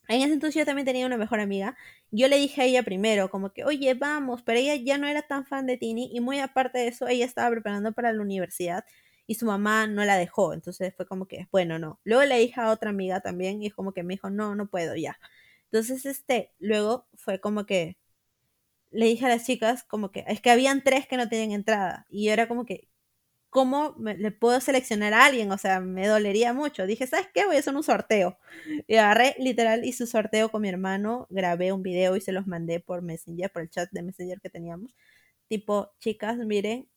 En ese entonces yo también tenía una mejor amiga. Yo le dije a ella primero, como que, oye, vamos, pero ella ya no era tan fan de Tini y muy aparte de eso, ella estaba preparando para la universidad y su mamá no la dejó. Entonces fue como que, bueno, no. Luego le dije a otra amiga también y como que me dijo, no, no puedo ya. Entonces, este, luego fue como que, le dije a las chicas como que es que habían tres que no tenían entrada y era como que ¿cómo le puedo seleccionar a alguien? O sea, me dolería mucho. Dije, ¿sabes qué? Voy a hacer un sorteo. Y agarré, literal, hice un sorteo con mi hermano, grabé un video y se los mandé por Messenger, por el chat de Messenger que teníamos. Tipo, chicas, miren,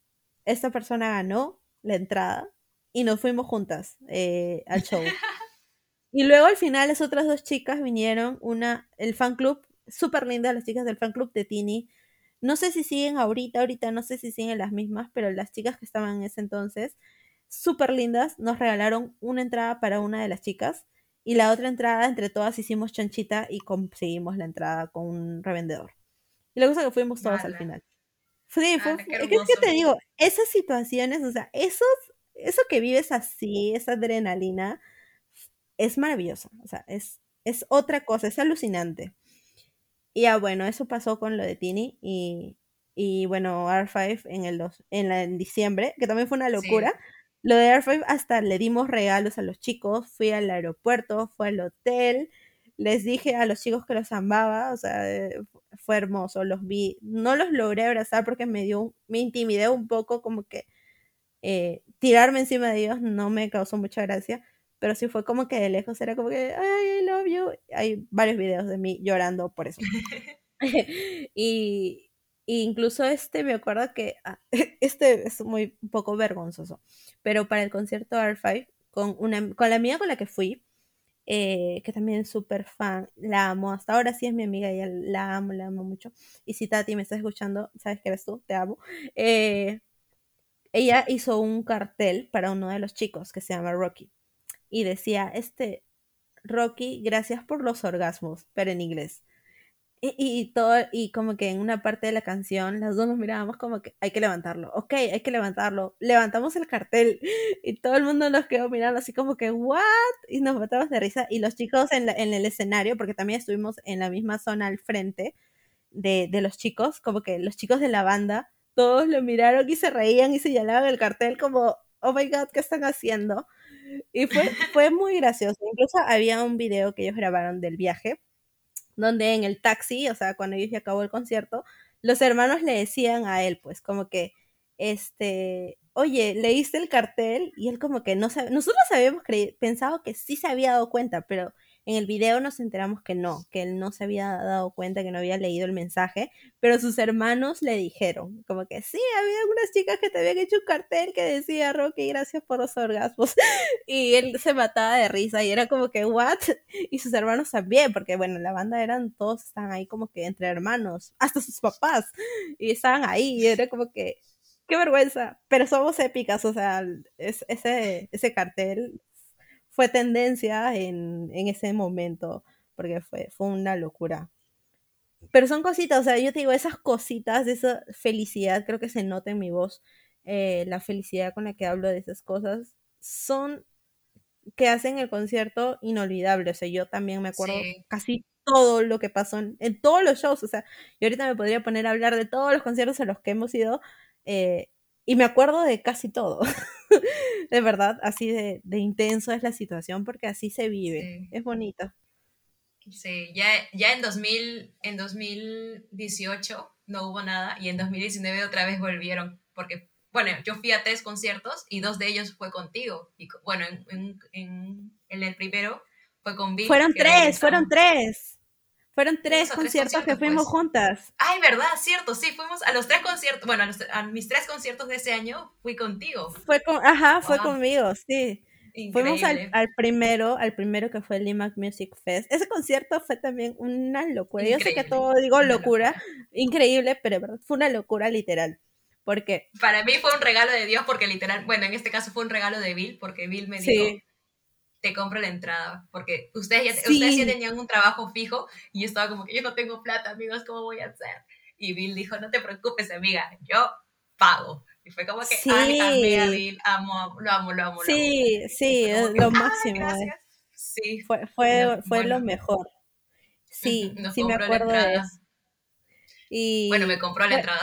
esta persona ganó la entrada y nos fuimos juntas eh, al show. y luego al final las otras dos chicas vinieron, una, el fan club súper lindas las chicas del fan club de Tini. No sé si siguen ahorita, ahorita no sé si siguen las mismas, pero las chicas que estaban en ese entonces, súper lindas, nos regalaron una entrada para una de las chicas y la otra entrada, entre todas hicimos chanchita y conseguimos la entrada con un revendedor. Y lo que que fuimos todos al final. Sí, fue, es que te digo, esas situaciones, o sea, esos, eso que vives así, esa adrenalina, es maravillosa, o sea, es, es otra cosa, es alucinante. Y ya bueno, eso pasó con lo de Tini y, y bueno, R5 en, el en, la, en diciembre, que también fue una locura. Lo de R5 hasta le dimos regalos a los chicos, fui al aeropuerto, fue al hotel, les dije a los chicos que los amaba, o sea, eh, fue hermoso, los vi, no los logré abrazar porque me dio, me intimidé un poco, como que eh, tirarme encima de ellos no me causó mucha gracia, pero sí fue como que de lejos era como que, ay, I love you. Hay varios videos de mí llorando por eso. y, incluso este, me acuerdo que, ah, este es muy un poco vergonzoso, pero para el concierto R5, con, una, con la amiga con la que fui, eh, que también es súper fan, la amo, hasta ahora sí es mi amiga, y la amo, la amo mucho. Y si Tati me está escuchando, sabes que eres tú, te amo. Eh, ella hizo un cartel para uno de los chicos que se llama Rocky y decía, este, Rocky, gracias por los orgasmos, pero en inglés. Y, todo, y como que en una parte de la canción, las dos nos mirábamos como que hay que levantarlo, ok, hay que levantarlo. Levantamos el cartel y todo el mundo nos quedó mirando así como que, ¿what? Y nos matamos de risa. Y los chicos en, en el escenario, porque también estuvimos en la misma zona al frente de, de los chicos, como que los chicos de la banda, todos lo miraron y se reían y señalaban el cartel como, oh my god, ¿qué están haciendo? Y fue, fue muy gracioso. Incluso había un video que ellos grabaron del viaje, donde en el taxi, o sea, cuando ellos ya acabó el concierto, los hermanos le decían a él, pues, como que, este, oye, leíste el cartel y él como que no sabe, nosotros habíamos pensado que sí se había dado cuenta, pero en el video nos enteramos que no, que él no se había dado cuenta, que no había leído el mensaje, pero sus hermanos le dijeron, como que sí, había algunas chicas que te habían hecho un cartel que decía, Rocky, gracias por los orgasmos. y él se mataba de risa y era como que, ¿what? Y sus hermanos también, porque bueno, la banda eran, todos estaban ahí como que entre hermanos, hasta sus papás, y estaban ahí, y era como que, qué vergüenza, pero somos épicas, o sea, ese, ese cartel fue tendencia en, ese momento, porque fue, fue una locura. pero son cositas, o sea, yo te digo, esas cositas, esa felicidad, creo que se nota en mi voz, eh, la felicidad con la que hablo de esas cosas, son que hacen el concierto inolvidable. O sea, yo también me acuerdo casi todo lo que pasó en, todos los shows. O sea, yo ahorita me podría poner a hablar de todos los conciertos a los que hemos ido eh, y me acuerdo de casi todo. de verdad, así de, intenso es la situación porque así se vive. Es bonito. Sí, ya, ya en, 2000, en 2018 no hubo nada y en 2019 otra vez volvieron porque bueno, yo fui a tres conciertos y dos de ellos fue contigo. Y bueno, en, en, en el primero fue con Bill. Fueron tres, fueron tres. Fueron tres conciertos, que fuimos pues. juntas. Ay, verdad, cierto, sí, fuimos a los tres conciertos, bueno, a, mis tres conciertos de ese año fui contigo. Fue con, ajá, fue conmigo, sí. Fuimos al, al, primero, al primero que fue el Limac Music Fest. Ese concierto fue también una locura. Yo sé que todo digo locura, increíble, pero fue una locura literal. Porque para mí fue un regalo de Dios porque literal, bueno, en este caso fue un regalo de Bill porque Bill me dijo, te compro la entrada, porque ustedes ya, ustedes ya tenían un trabajo fijo y yo estaba como que yo no tengo plata, amigos, ¿cómo voy a hacer? Y Bill dijo, no te preocupes, amiga, yo pago. Y fue como que, sí. ay, a Bill, amo, lo amo, lo amo. Sí, sí, lo máximo. Eh. Sí. Fue, fue, fue lo mejor. Sí, sí me acuerdo de eso. Y, bueno, me compró la entrada.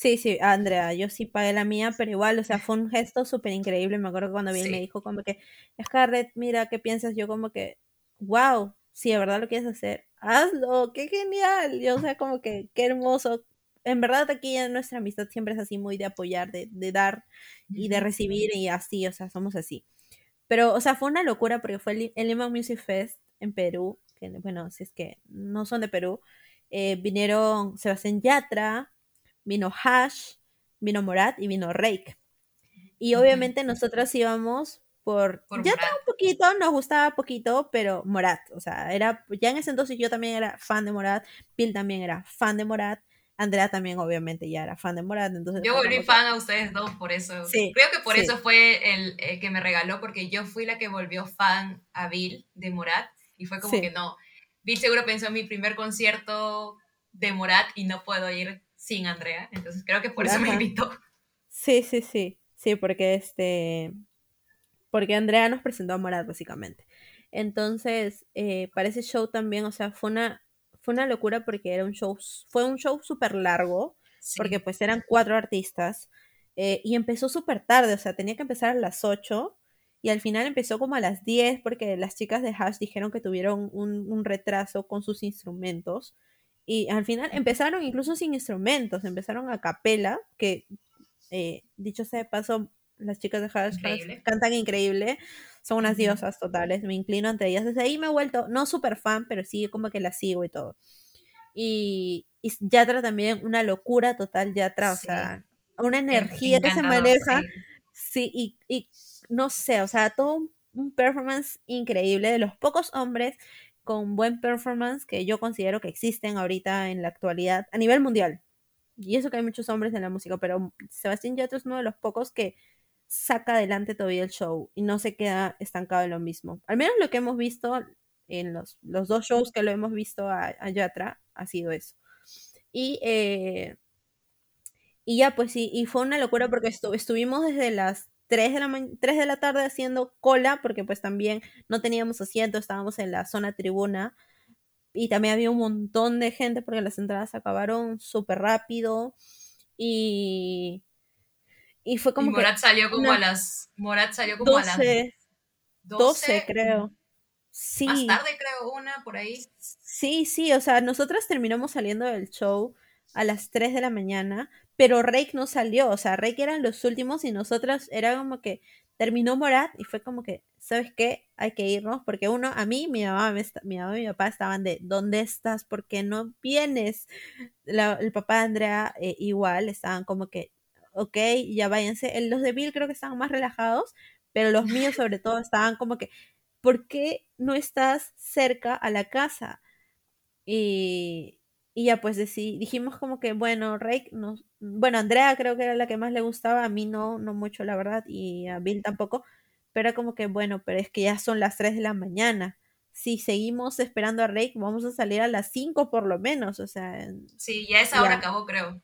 Sí, sí, Andrea, yo sí pagué la mía, pero igual, o sea, fue un gesto súper increíble. Me acuerdo cuando bien me dijo como que, Scarlett, mira, ¿qué piensas? Yo como que, wow, si de verdad lo quieres hacer, hazlo, qué genial. Yo, o sea, como que, qué hermoso. En verdad aquí en nuestra amistad siempre es así muy de apoyar, de, de dar y de recibir y así, o sea, somos así. Pero, o sea, fue una locura porque fue el, el Music Fest en Perú, que bueno, si es que no son de Perú, eh, vinieron Sebastián Yatra, vino Hash, vino Morat y vino Rake. Y obviamente nosotros íbamos por, ya un poquito, nos gustaba poquito, pero Morat, o sea, era, ya en ese entonces yo también era fan de Morat, Bill también era fan de Morat, Andrea también obviamente ya era fan de Morat, entonces... Yo volví fan a ustedes dos por eso. Creo que por eso fue el, que me regaló, porque yo fui la que volvió fan a Bill de Morat, y fue como que no, Bill seguro pensó en mi primer concierto de Morat y no puedo ir sin Andrea, entonces creo que por eso me invitó. Sí, sí, sí, sí, porque este, porque Andrea nos presentó a Morat básicamente. Entonces, eh, para ese show también, o sea, fue una, fue una locura porque era un show, fue un show súper largo, porque pues eran cuatro artistas, eh, y empezó súper tarde, o sea, tenía que empezar a las 8, y al final empezó como a las 10 porque las chicas de Hash dijeron que tuvieron un, un retraso con sus instrumentos. Y al final empezaron incluso sin instrumentos, empezaron a capela, que eh, dicho sea de paso, las chicas de Hash cantan increíble, son unas diosas totales, me inclino ante ellas. Desde ahí me he vuelto, no súper fan, pero sí como que las sigo y todo. Y, y Yatra también, una locura total Yatra, o sea, una energía que se maneja. Sí, y, y, no sé, o sea, todo un performance increíble de los pocos hombres con buen performance que yo considero que existen ahorita en la actualidad a nivel mundial. Y eso que hay muchos hombres en la música, pero Sebastián Yatra es uno de los pocos que saca adelante todavía el show y no se queda estancado en lo mismo. Al menos lo que hemos visto en los, los dos shows que lo hemos visto a, Yatra ha sido eso. Y, eh, y ya, pues sí, y fue una locura porque estuvimos desde las 3 de, la 3 de la tarde haciendo cola, porque pues también no teníamos asiento, estábamos en la zona tribuna. Y también había un montón de gente porque las entradas acabaron súper rápido. Y, y fue como... Morat salió como a las... Morat salió como a las... 12, creo. Sí. Más tarde creo una por ahí. Sí, sí, o sea, nosotras terminamos saliendo del show a las 3 de la mañana, pero Rake no salió, o sea, Rake eran los últimos y nosotros era como que terminó Morat y fue como que, ¿sabes qué? Hay que irnos porque uno, a mí, mi mamá, mi mamá y mi papá estaban de, ¿dónde estás? ¿Por qué no vienes? el papá de Andrea eh, igual, estaban como que, ok, ya váyanse. Los de Bill creo que estaban más relajados, pero los míos sobre todo estaban como que, ¿por qué no estás cerca a la casa? Y, y ya pues dijimos como que, bueno, Rake nos, bueno, Andrea creo que era la que más le gustaba, a mí no, no mucho la verdad, y a Bill tampoco, pero como que, bueno, pero es que ya son las 3 de la mañana, si seguimos esperando a Rake, vamos a salir a las 5 por lo menos, o sea. Sí, ya esa hora acabó, creo.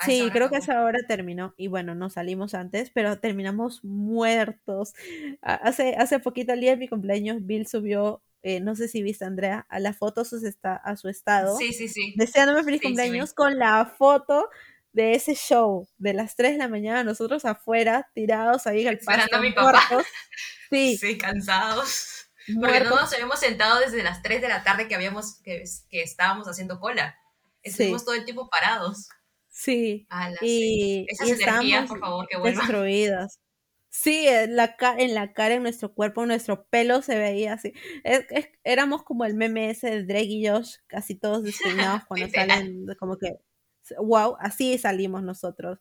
sí, creo que esa hora terminó. Y bueno, no salimos antes, pero terminamos muertos. Hace, hace poquito, el día de mi cumpleaños, Bill subió, eh, no sé si viste, Andrea, a la foto a su, a su estado. Sí, sí, sí. Deseándome feliz cumpleaños con la foto de ese show de las 3 de la mañana, nosotros afuera, tirados ahí en el Esperando a mi papá. Sí. sí, cansados. Porque no nos habíamos sentado desde las 3 de la tarde que habíamos, que, que estábamos haciendo cola. Estuvimos todo el tiempo parados. Sí. y, Esas energías, por favor, que vuelvan. Destruidas. Sí, en la, en la cara, en nuestro cuerpo, en nuestro pelo se veía así. éramos como el meme ese de Drake y Josh, casi todos despeinados cuando salen, como que, wow, así salimos nosotros.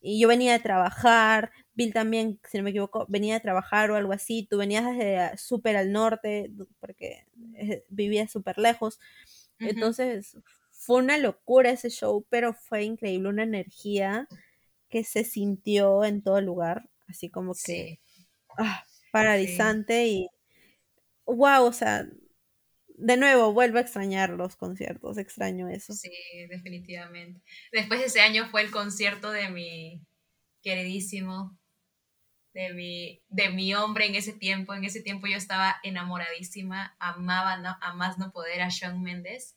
Y yo venía de trabajar, Bill también, si no me equivoco, venía de trabajar o algo así, tú venías desde súper al norte, porque eh, vivías súper lejos. Entonces, fue una locura ese show, pero fue increíble, una energía que se sintió en todo el lugar, así como que ah, paralizante y wow, o sea, de nuevo vuelvo a extrañar los conciertos, extraño eso. Sí, definitivamente. Después de ese año fue el concierto de mi queridísimo de mi, de mi hombre en ese tiempo. En ese tiempo yo estaba enamoradísima, amaba a más no poder a Shawn Mendes.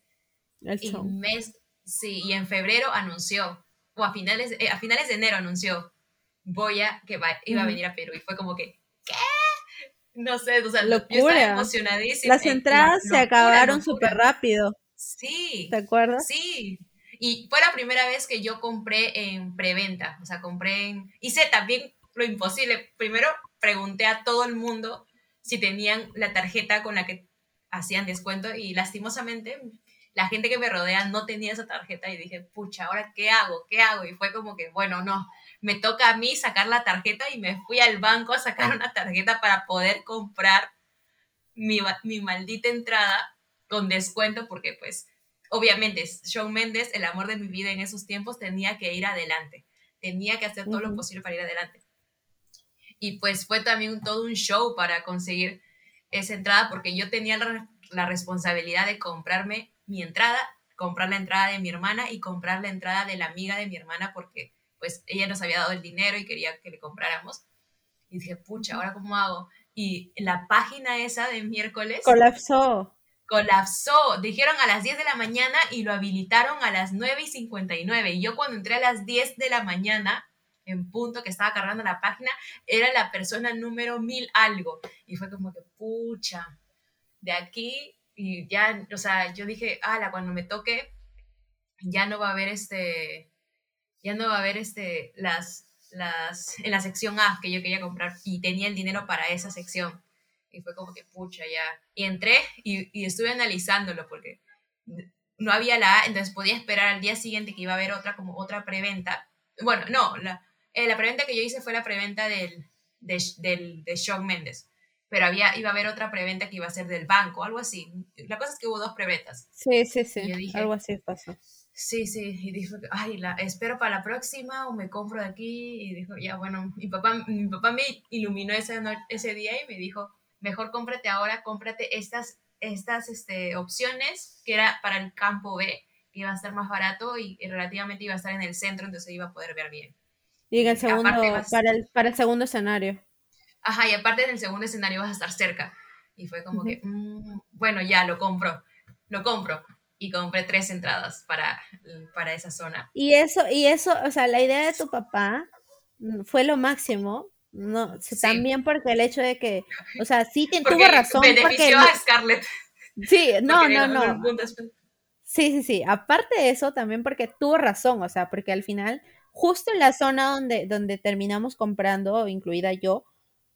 Y, mes, sí, y en febrero anunció, o a finales, eh, a finales de enero anunció, voy a, que iba a venir a Perú. Y fue como que, ¿qué? No sé, o sea, yo estaba emocionadísima. Las entradas se acabaron súper rápido. Sí. ¿Te acuerdas? Sí. Y fue la primera vez que yo compré en preventa, o sea, compré en... Hice también lo imposible. Primero pregunté a todo el mundo si tenían la tarjeta con la que hacían descuento y lastimosamente la gente que me rodea no tenía esa tarjeta y dije, pucha, ¿ahora qué hago? ¿Qué hago? Y fue como que, bueno, no, me toca a mí sacar la tarjeta y me fui al banco a sacar una tarjeta para poder comprar mi, mi maldita entrada con descuento porque pues obviamente Shawn Mendes, el amor de mi vida en esos tiempos, tenía que ir adelante, tenía que hacer todo lo posible para ir adelante. Y pues fue también todo un show para conseguir esa entrada porque yo tenía la, responsabilidad de comprarme mi entrada, comprar la entrada de mi hermana y comprar la entrada de la amiga de mi hermana porque pues ella nos había dado el dinero y quería que le compráramos. Y dije, pucha, ¿ahora cómo hago? Y la página esa de miércoles... Colapsó. Colapsó. Dijeron a las 10 de la mañana y lo habilitaron a las 9 y 59. Y yo cuando entré a las 10 de la mañana en punto que estaba cargando la página, era la persona número mil algo. Y fue como que, pucha, de aquí, y ya, o sea, yo dije, ala, cuando me toque, ya no va a haber este, ya no va a haber este, las, las, en la sección A que yo quería comprar y tenía el dinero para esa sección. Y fue como que, pucha, ya. Y entré y, y estuve analizándolo porque no había la A, entonces podía esperar al día siguiente que iba a haber otra como otra preventa. Bueno, no, la, eh, la preventa que yo hice fue la preventa del, de, del, de Shawn Mendes, pero había, iba a haber otra preventa que iba a ser del banco, algo así. La cosa es que hubo dos preventas. Sí, sí, sí, algo así pasó. Sí, sí, y dijo, ay, la, espero para la próxima o me compro de aquí. Y dijo, ya, bueno, mi papá, mi papá me iluminó ese, ese día y me dijo, mejor cómprate ahora, cómprate estas, estas este, opciones que era para el campo B, que iba a estar más barato y, y relativamente iba a estar en el centro, entonces iba a poder ver bien. Y en el segundo, para, el, para el segundo escenario. Ajá, y aparte en el segundo escenario vas a estar cerca. Y fue como que, mm, bueno, ya lo compro, lo compro. Y compré tres entradas para, para esa zona. Y eso, y eso, o sea, la idea de tu papá fue lo máximo, no, también porque el hecho de que, o sea, sí tuvo razón. Benefició a Scarlett. Sí, no, no, no. Sí, sí, sí. Aparte de eso, también porque tuvo razón, o sea, porque al final justo en la zona donde, donde terminamos comprando, incluida yo.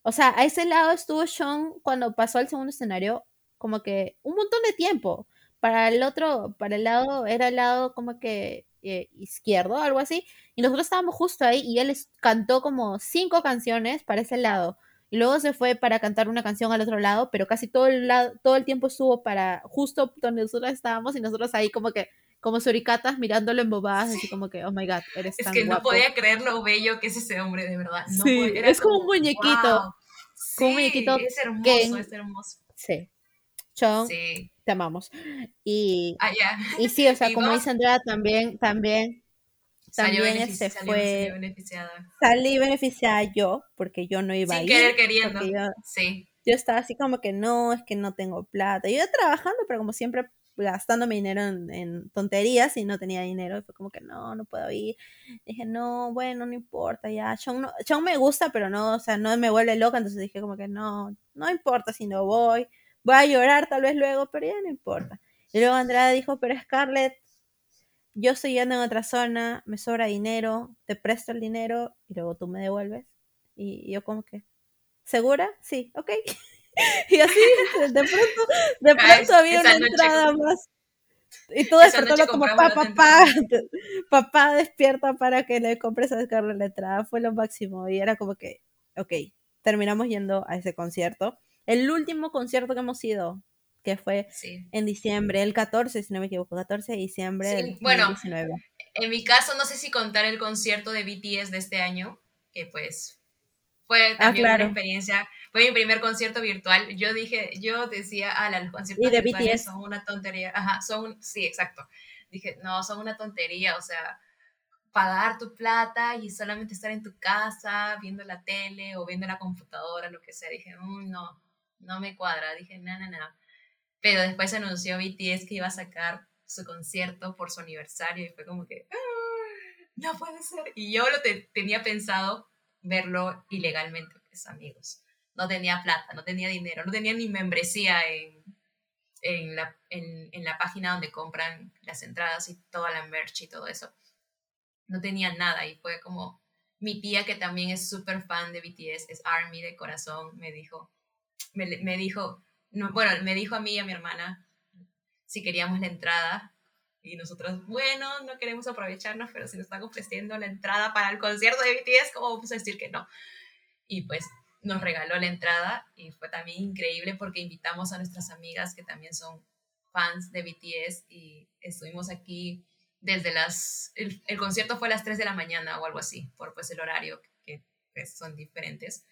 O sea, a ese lado estuvo Sean cuando pasó al segundo escenario, como que un montón de tiempo. Para el otro, para el lado, era el lado como que eh, izquierdo, algo así. Y nosotros estábamos justo ahí y él cantó como cinco canciones para ese lado. Y luego se fue para cantar una canción al otro lado, pero casi todo el, lado, todo el tiempo estuvo para justo donde nosotros estábamos y nosotros ahí como que como suricatas mirándolo en bobadas, así como que, oh my god, eres es que no podía creer lo bello que es ese hombre, de verdad. sí, es como, un muñequito. Sí, un muñequito. Es hermoso, es hermoso. Sí. Chon, te amamos. Y, ah, y sí, o sea, como dice Andrea, también, también, también se fue. Salí beneficiada. Salí beneficiada yo, porque yo no iba a ir. querer queriendo. Yo, sí. Yo estaba así como que no, es que no tengo plata. Yo iba trabajando, pero como siempre gastando mi dinero en, tonterías y no tenía dinero. Y fue como que no, no puedo ir. Dije, no, bueno, no importa, ya. Chong, no, me gusta, pero no, o sea, no me vuelve loca. Entonces dije como que no, no importa si no voy. Voy a llorar tal vez luego, pero ya no importa. Y luego Andrea dijo, pero Scarlett, yo estoy yendo en otra zona, me sobra dinero, te presto el dinero y luego tú me devuelves. Y yo como que, ¿segura? Sí, ok. y así, de pronto, de pronto había una entrada más. Y tú despertando como papá, papá, papá despierta para que le compres a Scarlett la entrada. Fue lo máximo. Y era como que, ok, terminamos yendo a ese concierto. El último concierto que hemos ido, que fue en diciembre, el 14, si no me equivoco, 14 de diciembre del 2019. Bueno, en mi caso, no sé si contar el concierto de BTS de este año, que pues fue ah, también una experiencia, fue mi primer concierto virtual. Yo dije, yo decía, ah, los conciertos virtuales son una tontería. Ajá, son, sí, exacto. Dije, no, son una tontería, o sea, pagar tu plata y solamente estar en tu casa viendo la tele o viendo la computadora, lo que sea. Dije, mm, no, no me cuadra. Dije, no, no, no. Pero después anunció BTS que iba a sacar su concierto por su aniversario y fue como que, ah, no puede ser. Y yo lo tenía pensado verlo ilegalmente, pues amigos. No tenía plata, no tenía dinero, no tenía ni membresía en, en, la, en, en la página donde compran las entradas y toda la merch y todo eso. No tenía nada y fue como mi tía que también es súper fan de BTS, es ARMY de corazón, me dijo, me, dijo, no, bueno, me dijo a mí y a mi hermana si queríamos la entrada. Y nosotros, bueno, no queremos aprovecharnos, pero si nos están ofreciendo la entrada para el concierto de BTS, ¿cómo vamos a decir que no? Y pues nos regaló la entrada y fue también increíble porque invitamos a nuestras amigas que también son fans de BTS y estuvimos aquí desde las... El, concierto fue a las 3 de la mañana o algo así, por pues el horario que pues, son diferentes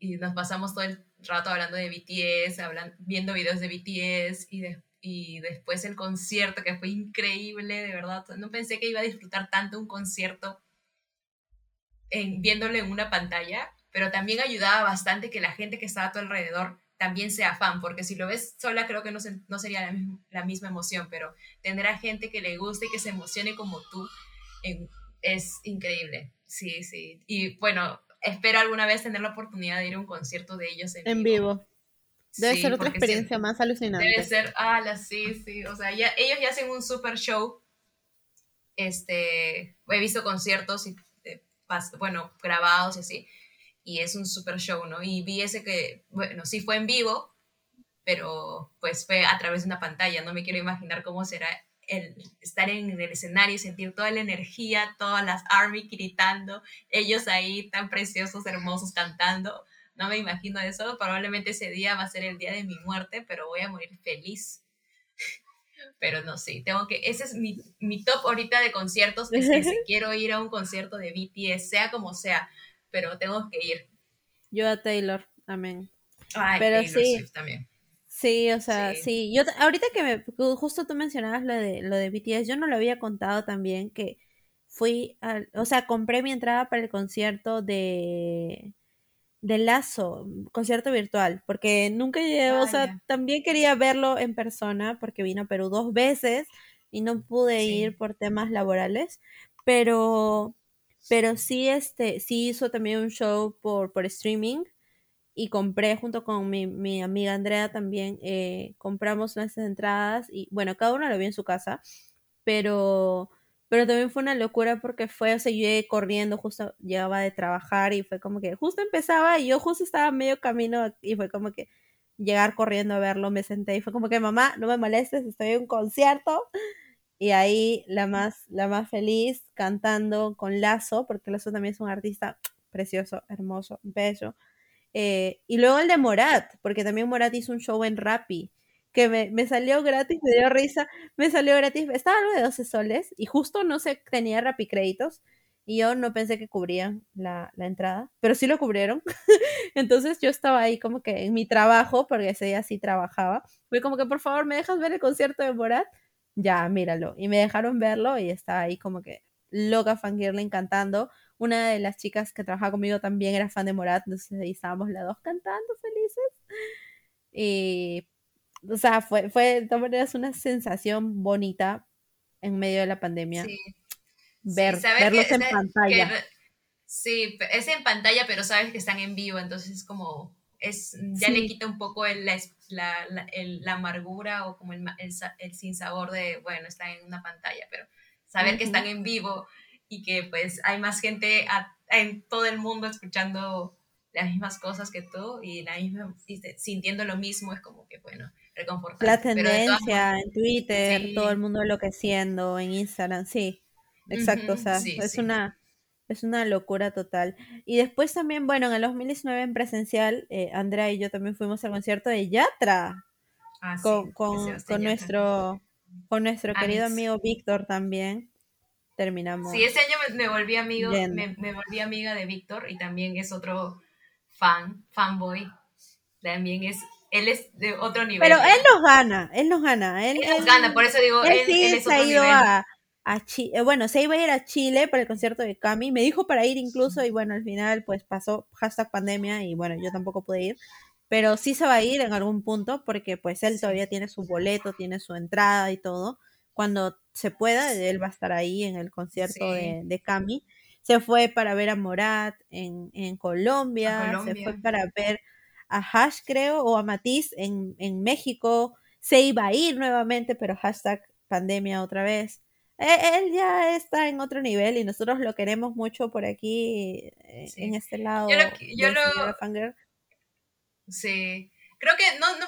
y, nos pasamos todo el rato hablando de BTS, hablan, viendo videos de BTS y, y después el concierto que fue increíble, de verdad. No pensé que iba a disfrutar tanto un concierto en, viéndolo en una pantalla, pero también ayudaba bastante que la gente que estaba a tu alrededor también sea fan, porque si lo ves sola creo que no, no sería la, la, misma emoción, pero tener a gente que le guste y que se emocione como tú es increíble. Sí, sí. Y bueno, espero alguna vez tener la oportunidad de ir a un concierto de ellos en, vivo. Debe ser otra experiencia más alucinante. Debe ser, ah, sí, sí. O sea, ya, ellos ya hacen un super show. Este, he visto conciertos y, eh, bueno, grabados y así. Y es un super show, ¿no? Y vi ese que, bueno, sí fue en vivo, pero pues fue a través de una pantalla. No me quiero imaginar cómo será el estar en el escenario y sentir toda la energía, todas las ARMY gritando, ellos ahí tan preciosos, hermosos cantando. No me imagino eso. Probablemente ese día va a ser el día de mi muerte, pero voy a morir feliz. Pero no sé, tengo que. Ese es mi, mi top ahorita de conciertos. Es que si quiero ir a un concierto de BTS, sea como sea, pero tengo que ir. Yo a Taylor, amén. Ay, pero Taylor sí. Swift también. Sí, o sea, sí. Yo ahorita que me justo tú mencionabas lo de lo de BTS, yo no lo había contado también que fui al, o sea, compré mi entrada para el concierto de de Lazo, concierto virtual, porque nunca llegué, o sea, también quería verlo en persona porque vino a Perú dos veces y no pude ir por temas laborales, pero pero sí este sí hizo también un show por por streaming y compré junto con mi, mi amiga Andrea también, eh, compramos nuestras entradas y bueno, cada uno lo vio en su casa, pero, pero también fue una locura porque fue, o sea, yo llegué corriendo, justo llegaba de trabajar y fue como que justo empezaba y yo justo estaba medio camino y fue como que llegar corriendo a verlo, me senté y fue como que mamá, no me molestes, estoy en un concierto. Y ahí la más, la más feliz cantando con Lazo, porque Lazo también es un artista precioso, hermoso, bello. Eh, y luego el de Morat, porque también Morat hizo un show en Rappi, que me, salió gratis, me dio risa, me salió gratis, estaba algo de 12 soles y justo no se tenía Rappi créditos y yo no pensé que cubrían la, la entrada, pero sí lo cubrieron. Entonces yo estaba ahí como que en mi trabajo, porque ese día sí trabajaba, fui como que por favor me dejas ver el concierto de Morat, ya, míralo. Y me dejaron verlo y estaba ahí como que loca fangirling cantando. Una de las chicas que trabajaba conmigo también era fan de Morat, entonces ahí estábamos las dos cantando felices. Y, o sea, fue, fue de todas maneras una sensación bonita en medio de la pandemia. Sí. Ver, verlos en pantalla. sí, es en pantalla, pero sabes que están en vivo, entonces es como, es, ya le quita un poco el, la, la, la, amargura o como el, el, el sinsabor de, bueno, están en una pantalla, pero saber que están en vivo y que pues hay más gente en todo el mundo escuchando las mismas cosas que tú y, la misma, sintiendo lo mismo es como que, bueno, reconfortante. La tendencia en Twitter, todo el mundo enloqueciendo, en Instagram, sí, exacto, o sea, es una... Es una locura total. Y después también, bueno, en el 2019 en presencial, eh, Andrea y yo también fuimos al concierto de Yatra. Ah, con, con, nuestro, con nuestro querido amigo Víctor también terminamos. Sí, ese año me, volví amigo, me, volví amiga de Víctor y también es otro fan, fanboy. También es, él es de otro nivel. Pero él nos gana, él nos gana. Él, nos gana, por eso digo, él, sí se ha ido a, a Chile, bueno, se iba a ir a Chile para el concierto de Cami, me dijo para ir incluso y bueno, al final pues pasó hashtag pandemia y bueno, yo tampoco pude ir, pero sí se va a ir en algún punto porque pues él todavía tiene su boleto, tiene su entrada y todo. Cuando se pueda, él va a estar ahí en el concierto de, de Cami. Se fue para ver a Morat en, Colombia, se fue para ver a Hash, creo, o a Matiz en, en México. Se iba a ir nuevamente, pero hashtag pandemia otra vez. E, él ya está en otro nivel y nosotros lo queremos mucho por aquí, eh, en este lado. Yo yo lo, Sí, creo que no, no,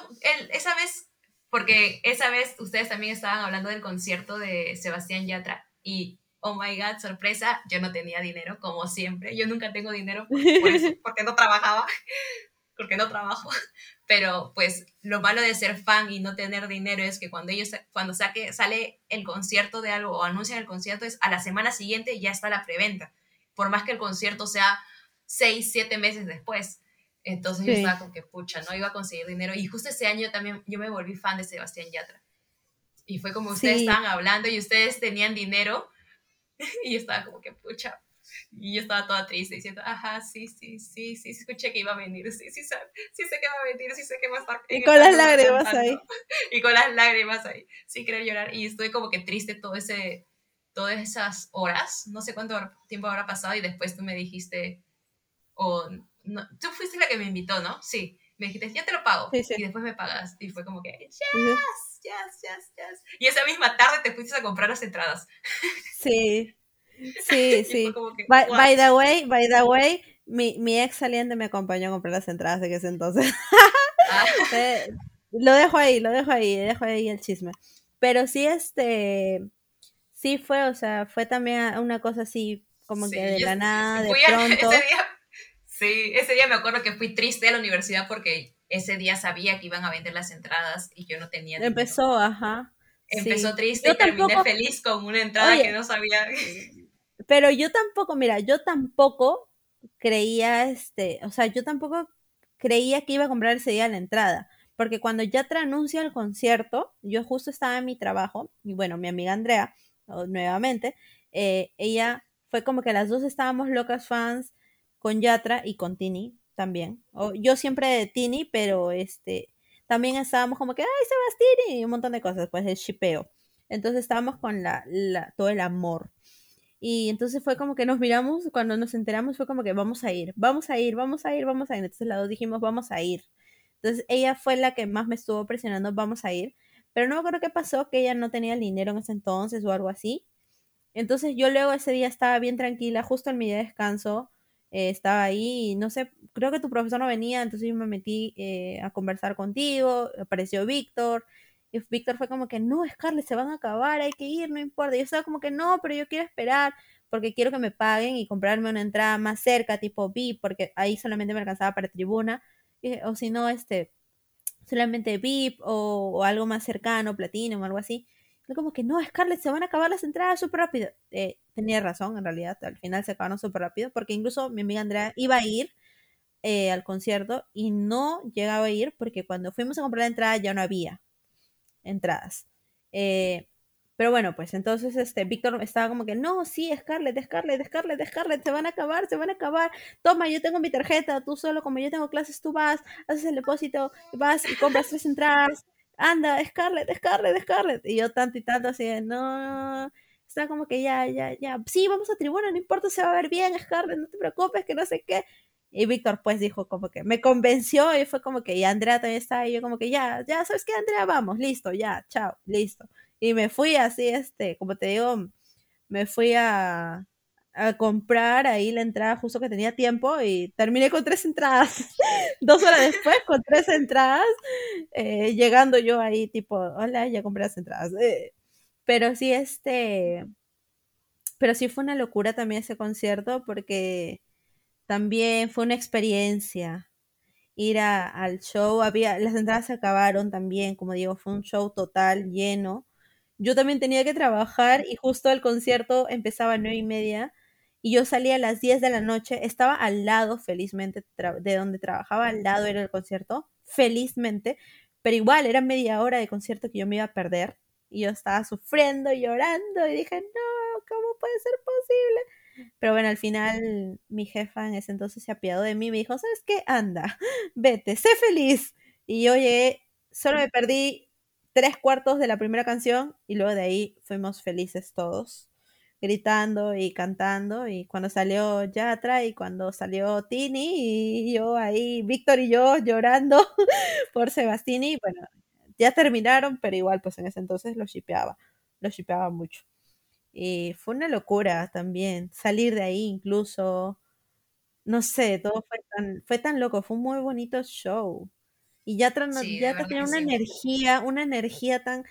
esa vez, porque esa vez ustedes también estaban hablando del concierto de Sebastián Yatra y, oh my god, sorpresa, yo no tenía dinero, como siempre, yo nunca tengo dinero porque no trabajaba, porque no trabajo, pero pues lo malo de ser fan y no tener dinero es que cuando ellos, cuando saque, sale el concierto de algo o anuncian el concierto, es a la semana siguiente ya está la preventa, por más que el concierto sea seis, siete meses después. Entonces yo estaba como que, pucha, no iba a conseguir dinero. Y justo ese año también yo me volví fan de Sebastián Yatra. Y fue como ustedes estaban hablando y ustedes tenían dinero. y yo estaba como que, pucha. Y yo estaba toda triste diciendo, ajá, sí, sí, sí, sí, escuché que iba a venir, sí, sí, sí, sí sé que va a venir, sí sé que va a estar. Y con las lágrimas ahí. Y con las lágrimas ahí, sin querer llorar. Y estuve como que triste todo ese, todas esas horas, no sé cuánto tiempo habrá pasado y después tú me dijiste, o no, tú fuiste la que me invitó, ¿no? Sí. Me dijiste, ya te lo pago. Y después me pagas. Y fue como que, yes, yes, yes, yes. Y esa misma tarde te fuiste a comprar las entradas. Sí. Sí, sí. by, the way, by the way, mi, mi, ex saliente me acompañó a comprar las entradas de ese entonces. Ah. Eh, lo dejo ahí, lo dejo ahí, dejo ahí el chisme. Pero sí, este, sí fue, o sea, fue también una cosa así, como que de la nada, de pronto. Ese día Sí, ese día me acuerdo que fui triste a la universidad porque ese día sabía que iban a vender las entradas y yo no tenía. Empezó, ajá. Empezó triste y terminé feliz con una entrada que no sabía. Pero yo tampoco, mira, yo tampoco creía, este, o sea, yo tampoco creía que iba a comprar ese día la entrada. Porque cuando ya te anuncia el concierto, yo justo estaba en mi trabajo, y bueno, mi amiga Andrea, nuevamente, eh, ella fue como que las dos estábamos locas fans con Yatra y con Tini también. O, yo siempre de Tini, pero este también estábamos como que, ay, Sebastián, y un montón de cosas, pues el shipeo. Entonces estábamos con la, todo el amor. Y entonces fue como que nos miramos, cuando nos enteramos fue como que vamos a ir, vamos a ir, vamos a ir, vamos a ir. Entonces las dos dijimos, vamos a ir. Entonces ella fue la que más me estuvo presionando, vamos a ir. Pero no me acuerdo qué pasó, que ella no tenía el dinero en ese entonces o algo así. Entonces yo luego ese día estaba bien tranquila, justo en mi descanso, eh, estaba ahí y no sé, creo que tu profesor no venía, entonces yo me metí eh, a conversar contigo, apareció Víctor, y Víctor fue como que, no, Scarlett, se van a acabar, hay que ir, no importa. Yo estaba como que, no, pero yo quiero esperar porque quiero que me paguen y comprarme una entrada más cerca, tipo VIP, porque ahí solamente me alcanzaba para tribuna, o si no, este, solamente VIP o, algo más cercano, platino o algo así. Como que no, Scarlett, se van a acabar las entradas súper rápido. Eh, tenía razón, en realidad, al final se acabaron súper rápido, porque incluso mi amiga Andrea iba a ir eh, al concierto y no llegaba a ir porque cuando fuimos a comprar la entrada ya no había entradas. Eh, pero bueno, pues entonces este Víctor estaba como que, no, sí, Scarlett, Scarlett, Scarlett, Scarlett, se van a acabar, se van a acabar. Toma, yo tengo mi tarjeta, tú solo, como yo tengo clases, tú vas, haces el depósito, vas y compras tres entradas. Anda, Scarlett, Scarlett, Scarlett. Y yo tanto y tanto así de, no, está como que ya, ya, ya, sí, vamos a tribuna, no importa, se va a ver bien, Scarlett, no te preocupes, que no sé qué. Y Víctor pues dijo como que me convenció y fue como que, y Andrea también estaba ahí, yo como que ya, ya, ¿sabes qué, Andrea? Vamos, listo, ya, chao, listo. Y me fui así, este, como te digo, me fui a, a comprar ahí la entrada justo que tenía tiempo y terminé con tres entradas. Dos horas después, con tres entradas, eh, llegando yo ahí tipo, hola, ya compré las entradas. Eh, pero sí, este, pero sí fue una locura también ese concierto porque también fue una experiencia ir al show. Había, las entradas se acabaron también, como digo, fue un show total, lleno. Yo también tenía que trabajar y justo el concierto empezaba a nueve y media y yo salía a las 10 de la noche. Estaba al lado, felizmente, de donde trabajaba, al lado era el concierto, felizmente, pero igual era media hora de concierto que yo me iba a perder y yo estaba sufriendo, llorando y dije, no, ¿cómo puede ser posible? Pero bueno, al final mi jefa en ese entonces se apiadó de mí y me dijo, ¿sabes qué? Anda, vete, sé feliz. Y yo llegué, solo me perdí tres cuartos de la primera canción y luego de ahí fuimos felices todos, gritando y cantando. Y cuando salió Yatra y cuando salió Tini y yo ahí, Víctor y yo llorando por Sebastini, bueno, ya terminaron, pero igual pues en ese entonces lo shipeaba, lo shipeaba mucho. Y fue una locura también, salir de ahí incluso, no sé, todo fue tan, fue tan loco, fue un muy bonito show. Y ya, ya tenía una energía, una energía tan,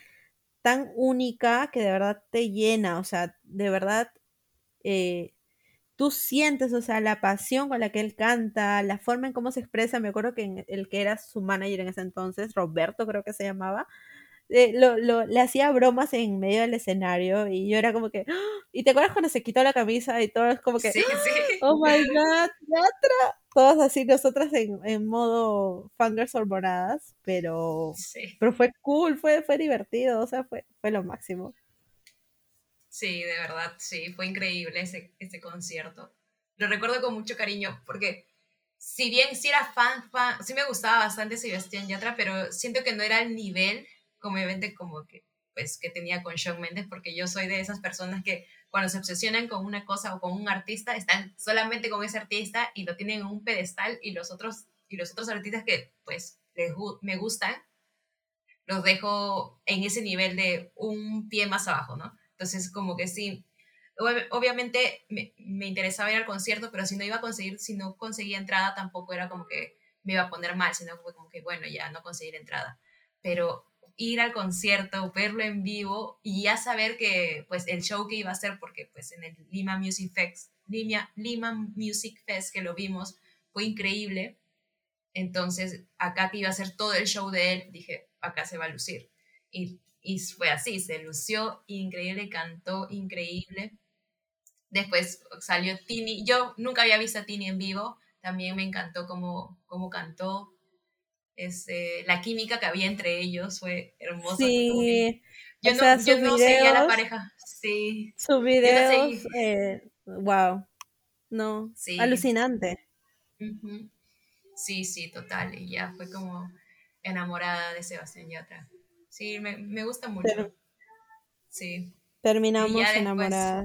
tan única que de verdad te llena, o sea, de verdad eh, tú sientes, o sea, la pasión con la que él canta, la forma en cómo se expresa, me acuerdo que el que era su manager en ese entonces, Roberto creo que se llamaba, eh, lo, lo, le hacía bromas en medio del escenario y yo era como que, ¡Ah! ¿y te acuerdas cuando se quitó la camisa y todo es como que, sí, sí. oh my god, otra, todos así, nosotras en, en modo fangirls hormonadas, pero, pero fue cool, fue, fue divertido, o sea, fue, fue lo máximo. Sí, de verdad, sí, fue increíble ese, ese concierto. Lo recuerdo con mucho cariño porque si bien sí era fan, fan, sí me gustaba bastante Sebastián Yatra, pero siento que no era el nivel como como que pues que tenía con Shawn Mendes porque yo soy de esas personas que cuando se obsesionan con una cosa o con un artista están solamente con ese artista y lo tienen en un pedestal y los otros y los otros artistas que pues les, me gustan los dejo en ese nivel de un pie más abajo, ¿no? Entonces como que sí, obviamente me, me, interesaba ir al concierto, pero si no iba a conseguir, si no conseguía entrada, tampoco era como que me iba a poner mal, sino como que, bueno, ya no conseguir entrada. Pero ir al concierto, verlo en vivo y ya saber que pues el show que iba a hacer, porque pues en el Lima Music Fest, Lima, Lima Music Fest que lo vimos, fue increíble. Entonces, acá que iba a ser todo el show de él, dije, acá se va a lucir. Y, y fue así, se lució increíble, cantó increíble. Después salió Tini. Yo nunca había visto a Tini en vivo, también me encantó cómo, cómo cantó este, la química que había entre ellos fue hermosa. Sí. Yo, no, yo no seguía la pareja. Sí. Su video, eh, wow. No, sí. alucinante. Sí, sí, total. Y ya fue como enamorada de Sebastián Yatra. Sí, me, me gusta mucho. sí. Terminamos enamoradas.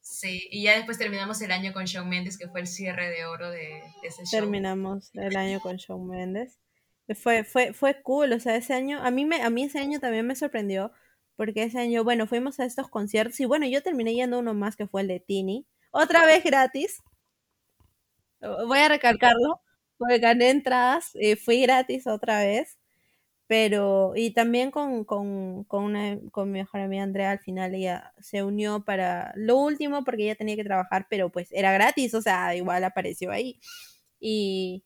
Sí, y ya después terminamos el año con Shawn Mendes, que fue el cierre de oro de, de ese show. Terminamos el año con Shawn Mendes. Fue, fue, fue cool, o sea, ese año, a mí, me, a mí ese año también me sorprendió, porque ese año, bueno, fuimos a estos conciertos y bueno, yo terminé yendo uno más que fue el de Tini, otra vez gratis, voy a recalcarlo, porque gané entradas, y fui gratis otra vez, pero, y también con, con, con, una, con mi mejor amiga Andrea, al final ella se unió para lo último, porque ella tenía que trabajar, pero pues era gratis, o sea, igual apareció ahí. Y,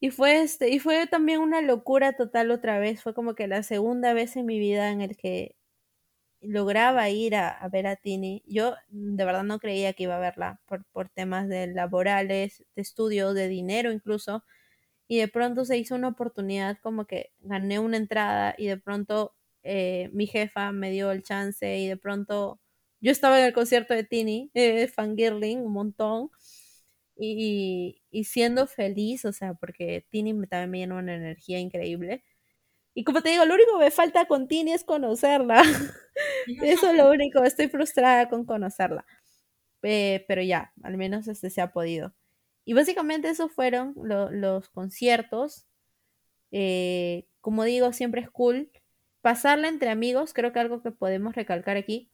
y fue este, y fue también una locura total otra vez. Fue como que la segunda vez en mi vida en el que lograba ir a, ver a Tini, yo de verdad no creía que iba a verla por, por temas de laborales, de estudio, de dinero incluso. Y de pronto se hizo una oportunidad como que gané una entrada y de pronto eh, mi jefa me dio el chance y de pronto yo estaba en el concierto de Tini, eh, fangirling un montón y, y, siendo feliz, o sea, porque Tini también me llenó una energía increíble. Y como te digo, lo único que me falta con Tini es conocerla. Eso es lo único, estoy frustrada con conocerla. pero ya, al menos este se ha podido. Y básicamente esos fueron los conciertos. Eh, como digo, siempre es cool. Pasarla entre amigos, creo que algo que podemos recalcar aquí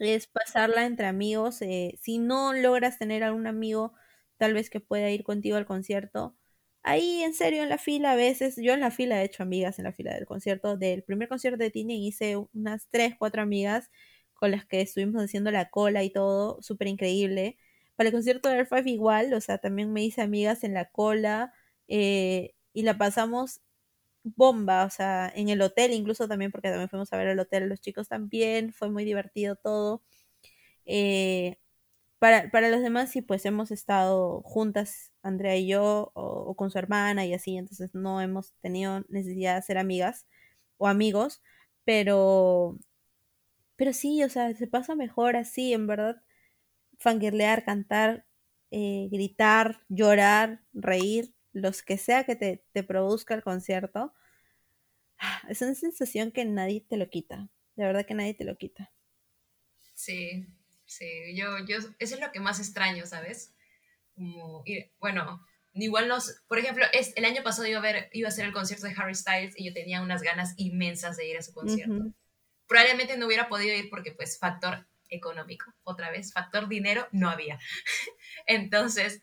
es pasarla entre amigos. Eh, si no logras tener algún amigo, tal vez que pueda ir contigo al concierto, ahí en serio en la fila a veces, yo en la fila he hecho amigas en la fila del concierto, del primer concierto de Tini hice unas 3, 4 amigas con las que estuvimos haciendo la cola y todo, súper increíble. Para el concierto de Air igual, o sea, también me hice amigas en la cola eh, y la pasamos bomba, o sea, en el hotel incluso también, porque también fuimos a ver el hotel, los chicos también, fue muy divertido todo. Eh, para, para los demás sí, pues hemos estado juntas, Andrea y yo, o, con su hermana y así, entonces no hemos tenido necesidad de ser amigas o amigos, pero, pero sí, o sea, se pasa mejor así, en verdad, fangirlear, cantar, eh, gritar, llorar, reír, los que sea que te, te produzca el concierto, es una sensación que nadie te lo quita, de verdad que nadie te lo quita. Sí, Sí, yo, yo, eso es lo que más extraño, ¿sabes? Como, bueno, igual nos, por ejemplo, es, el año pasado iba a, ver, iba a ser el concierto de Harry Styles y yo tenía unas ganas inmensas de ir a su concierto. Probablemente no hubiera podido ir porque pues factor económico, otra vez, factor dinero, no había. Entonces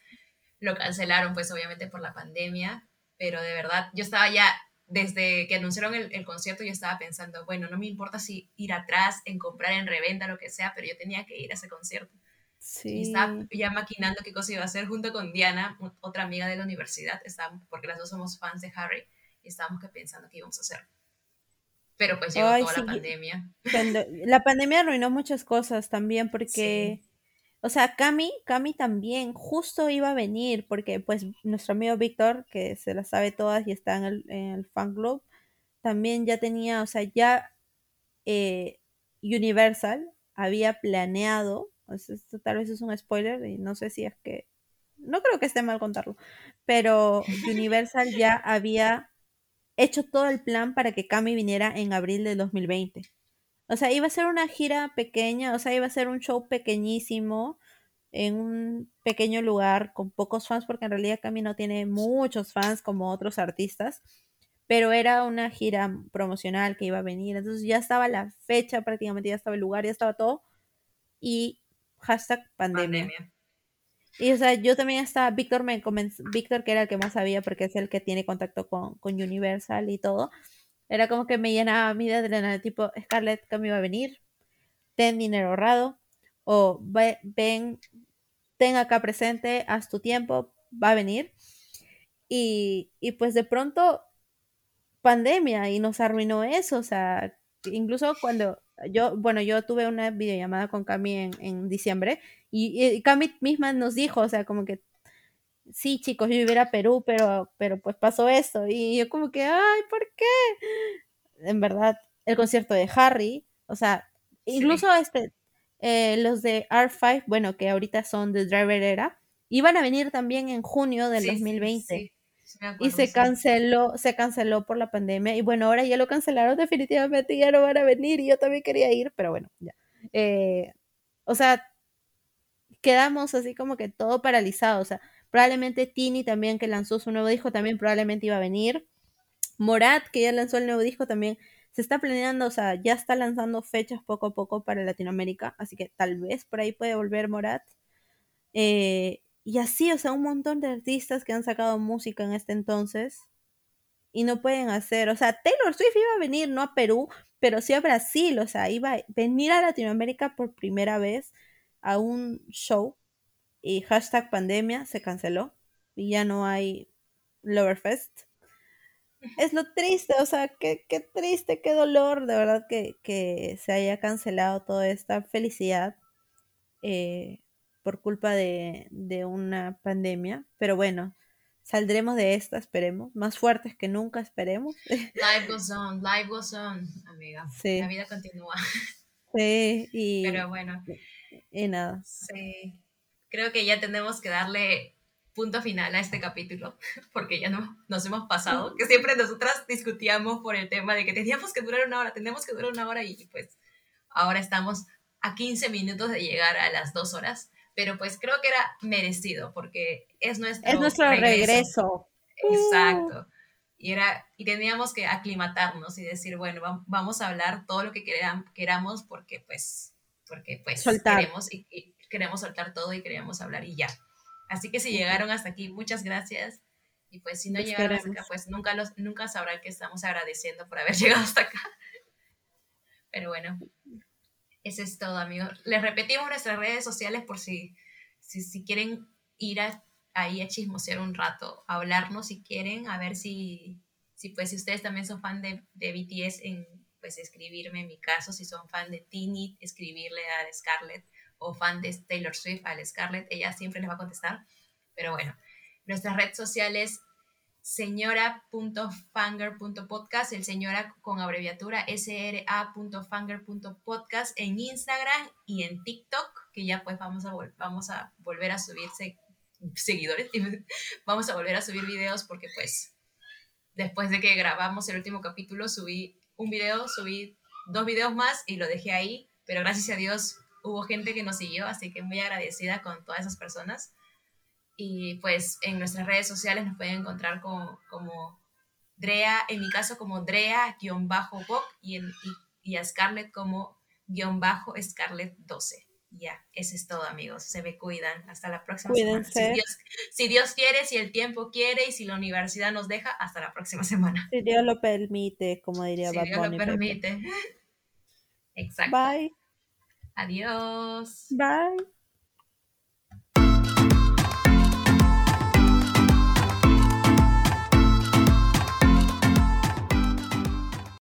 lo cancelaron pues obviamente por la pandemia, pero de verdad yo estaba ya desde que anunciaron el, concierto yo estaba pensando, bueno, no me importa si ir atrás, en comprar en reventa, lo que sea, pero yo tenía que ir a ese concierto. Sí. Y estaba ya maquinando qué cosa iba a hacer junto con Diana, otra amiga de la universidad, estábamos, porque las dos somos fans de Harry, y estábamos que pensando qué íbamos a hacer. Pero pues llegó toda la pandemia. La pandemia arruinó muchas cosas también porque... O sea, Cami, Cami también justo iba a venir porque pues nuestro amigo Víctor, que se las sabe todas y está en el, fan club, también ya tenía, o sea, ya eh, Universal había planeado, esto tal vez es un spoiler y no sé si es que, no creo que esté mal contarlo, pero Universal ya había hecho todo el plan para que Cami viniera en abril de 2020. O sea, iba a ser una gira pequeña, o sea, iba a ser un show pequeñísimo en un pequeño lugar con pocos fans, porque en realidad Cami no tiene muchos fans como otros artistas, pero era una gira promocional que iba a venir, entonces ya estaba la fecha, prácticamente ya estaba el lugar, ya estaba todo, y hashtag pandemia. Y o sea, yo también estaba, Víctor me Víctor que era el que más sabía porque es el que tiene contacto con, con Universal y todo, era como que me llenaba mi de adrenalina, tipo, Scarlett, que me iba a venir, ten dinero ahorrado, o ven, ten acá presente, haz tu tiempo, va a venir. Y, y pues de pronto, pandemia, y nos arruinó eso, o sea, incluso cuando yo, bueno, yo tuve una videollamada con Cami en, en diciembre, y, y Cami misma nos dijo, o sea, como que sí, chicos, yo iba a Perú, pero, pero pues pasó esto. Y yo como que, ay, ¿por qué? En verdad, el concierto de Harry, o sea, incluso este, eh, los de R5, bueno, que ahorita son de Driver Era, iban a venir también en junio del 2020. y se canceló, se canceló por la pandemia. Y bueno, ahora ya lo cancelaron definitivamente, ya no van a venir. Y yo también quería ir, pero bueno, ya. Eh, o sea, quedamos así como que todo paralizado. O sea, Probablemente Tini también, que lanzó su nuevo disco, también probablemente iba a venir. Morat, que ya lanzó el nuevo disco, también se está planeando, o sea, ya está lanzando fechas poco a poco para Latinoamérica, así que tal vez por ahí puede volver Morat. Eh, y así, o sea, un montón de artistas que han sacado música en este entonces y no pueden hacer, o sea, Taylor Swift iba a venir, no a Perú, pero sí a Brasil, o sea, iba a venir a Latinoamérica por primera vez a un show y hashtag pandemia se canceló y ya no hay Loverfest. es lo triste, o sea, qué, qué triste, qué dolor, de verdad que, que se haya cancelado toda esta felicidad eh, por culpa de, de una pandemia. Pero bueno, saldremos de esta, esperemos, más fuertes que nunca, esperemos. Life goes on, life goes on, amiga. Sí. La vida continúa. Sí, y, Pero bueno, y nada. sí. Creo que ya tenemos que darle punto final a este capítulo, porque ya no, nos hemos pasado, que siempre nosotras discutíamos por el tema de que teníamos que durar una hora, tenemos que durar una hora y pues ahora estamos a 15 minutos de llegar a las dos horas, pero pues creo que era merecido porque es nuestro, Es nuestro regreso. Exacto. Y, era, y teníamos que aclimatarnos y decir, bueno, vam- vamos a hablar todo lo que queram- queramos porque pues, porque pues Soltar. queremos y, y queremos soltar todo y queremos hablar y ya. Así que si llegaron hasta aquí, muchas gracias. Y pues si no llegaron hasta acá, pues nunca, los, nunca sabrán que estamos agradeciendo por haber llegado hasta acá. Pero bueno, eso es todo, amigos. Les repetimos nuestras redes sociales por si, si, si quieren ir a- ahí a chismosear un rato, a hablarnos si quieren, a ver si, si pues si ustedes también son fan de, de BTS, en, pues escribirme en mi caso, si son fan de Tini, escribirle a Scarlett, o fan de Taylor Swift, a Scarlett, ella siempre les va a contestar. Pero bueno, nuestras redes sociales señora.fanger.podcast, el señora con abreviatura sra.fanger.podcast en Instagram y en TikTok, que ya pues vamos a, vamos a volver a subir se- seguidores, vamos a volver a subir videos porque pues después de que grabamos el último capítulo subí un video, subí dos videos más y lo dejé ahí, pero gracias a Dios hubo gente que nos siguió, así que muy agradecida con todas esas personas. Y pues en nuestras redes sociales nos pueden encontrar como, como Drea, en mi caso como Drea-Boc y, en- y, y a Scarlett como guion bajo Scarlett 12. Ya, eso es todo amigos, se me cuidan, hasta la próxima semana. Cuídense. Si Dios, si Dios quiere, si el tiempo quiere y si la universidad nos deja, hasta la próxima semana. Si Dios lo permite, como diría Si Bad Dios lo Bunny, Pepe. permite. Exacto. Bye. Adiós. Bye.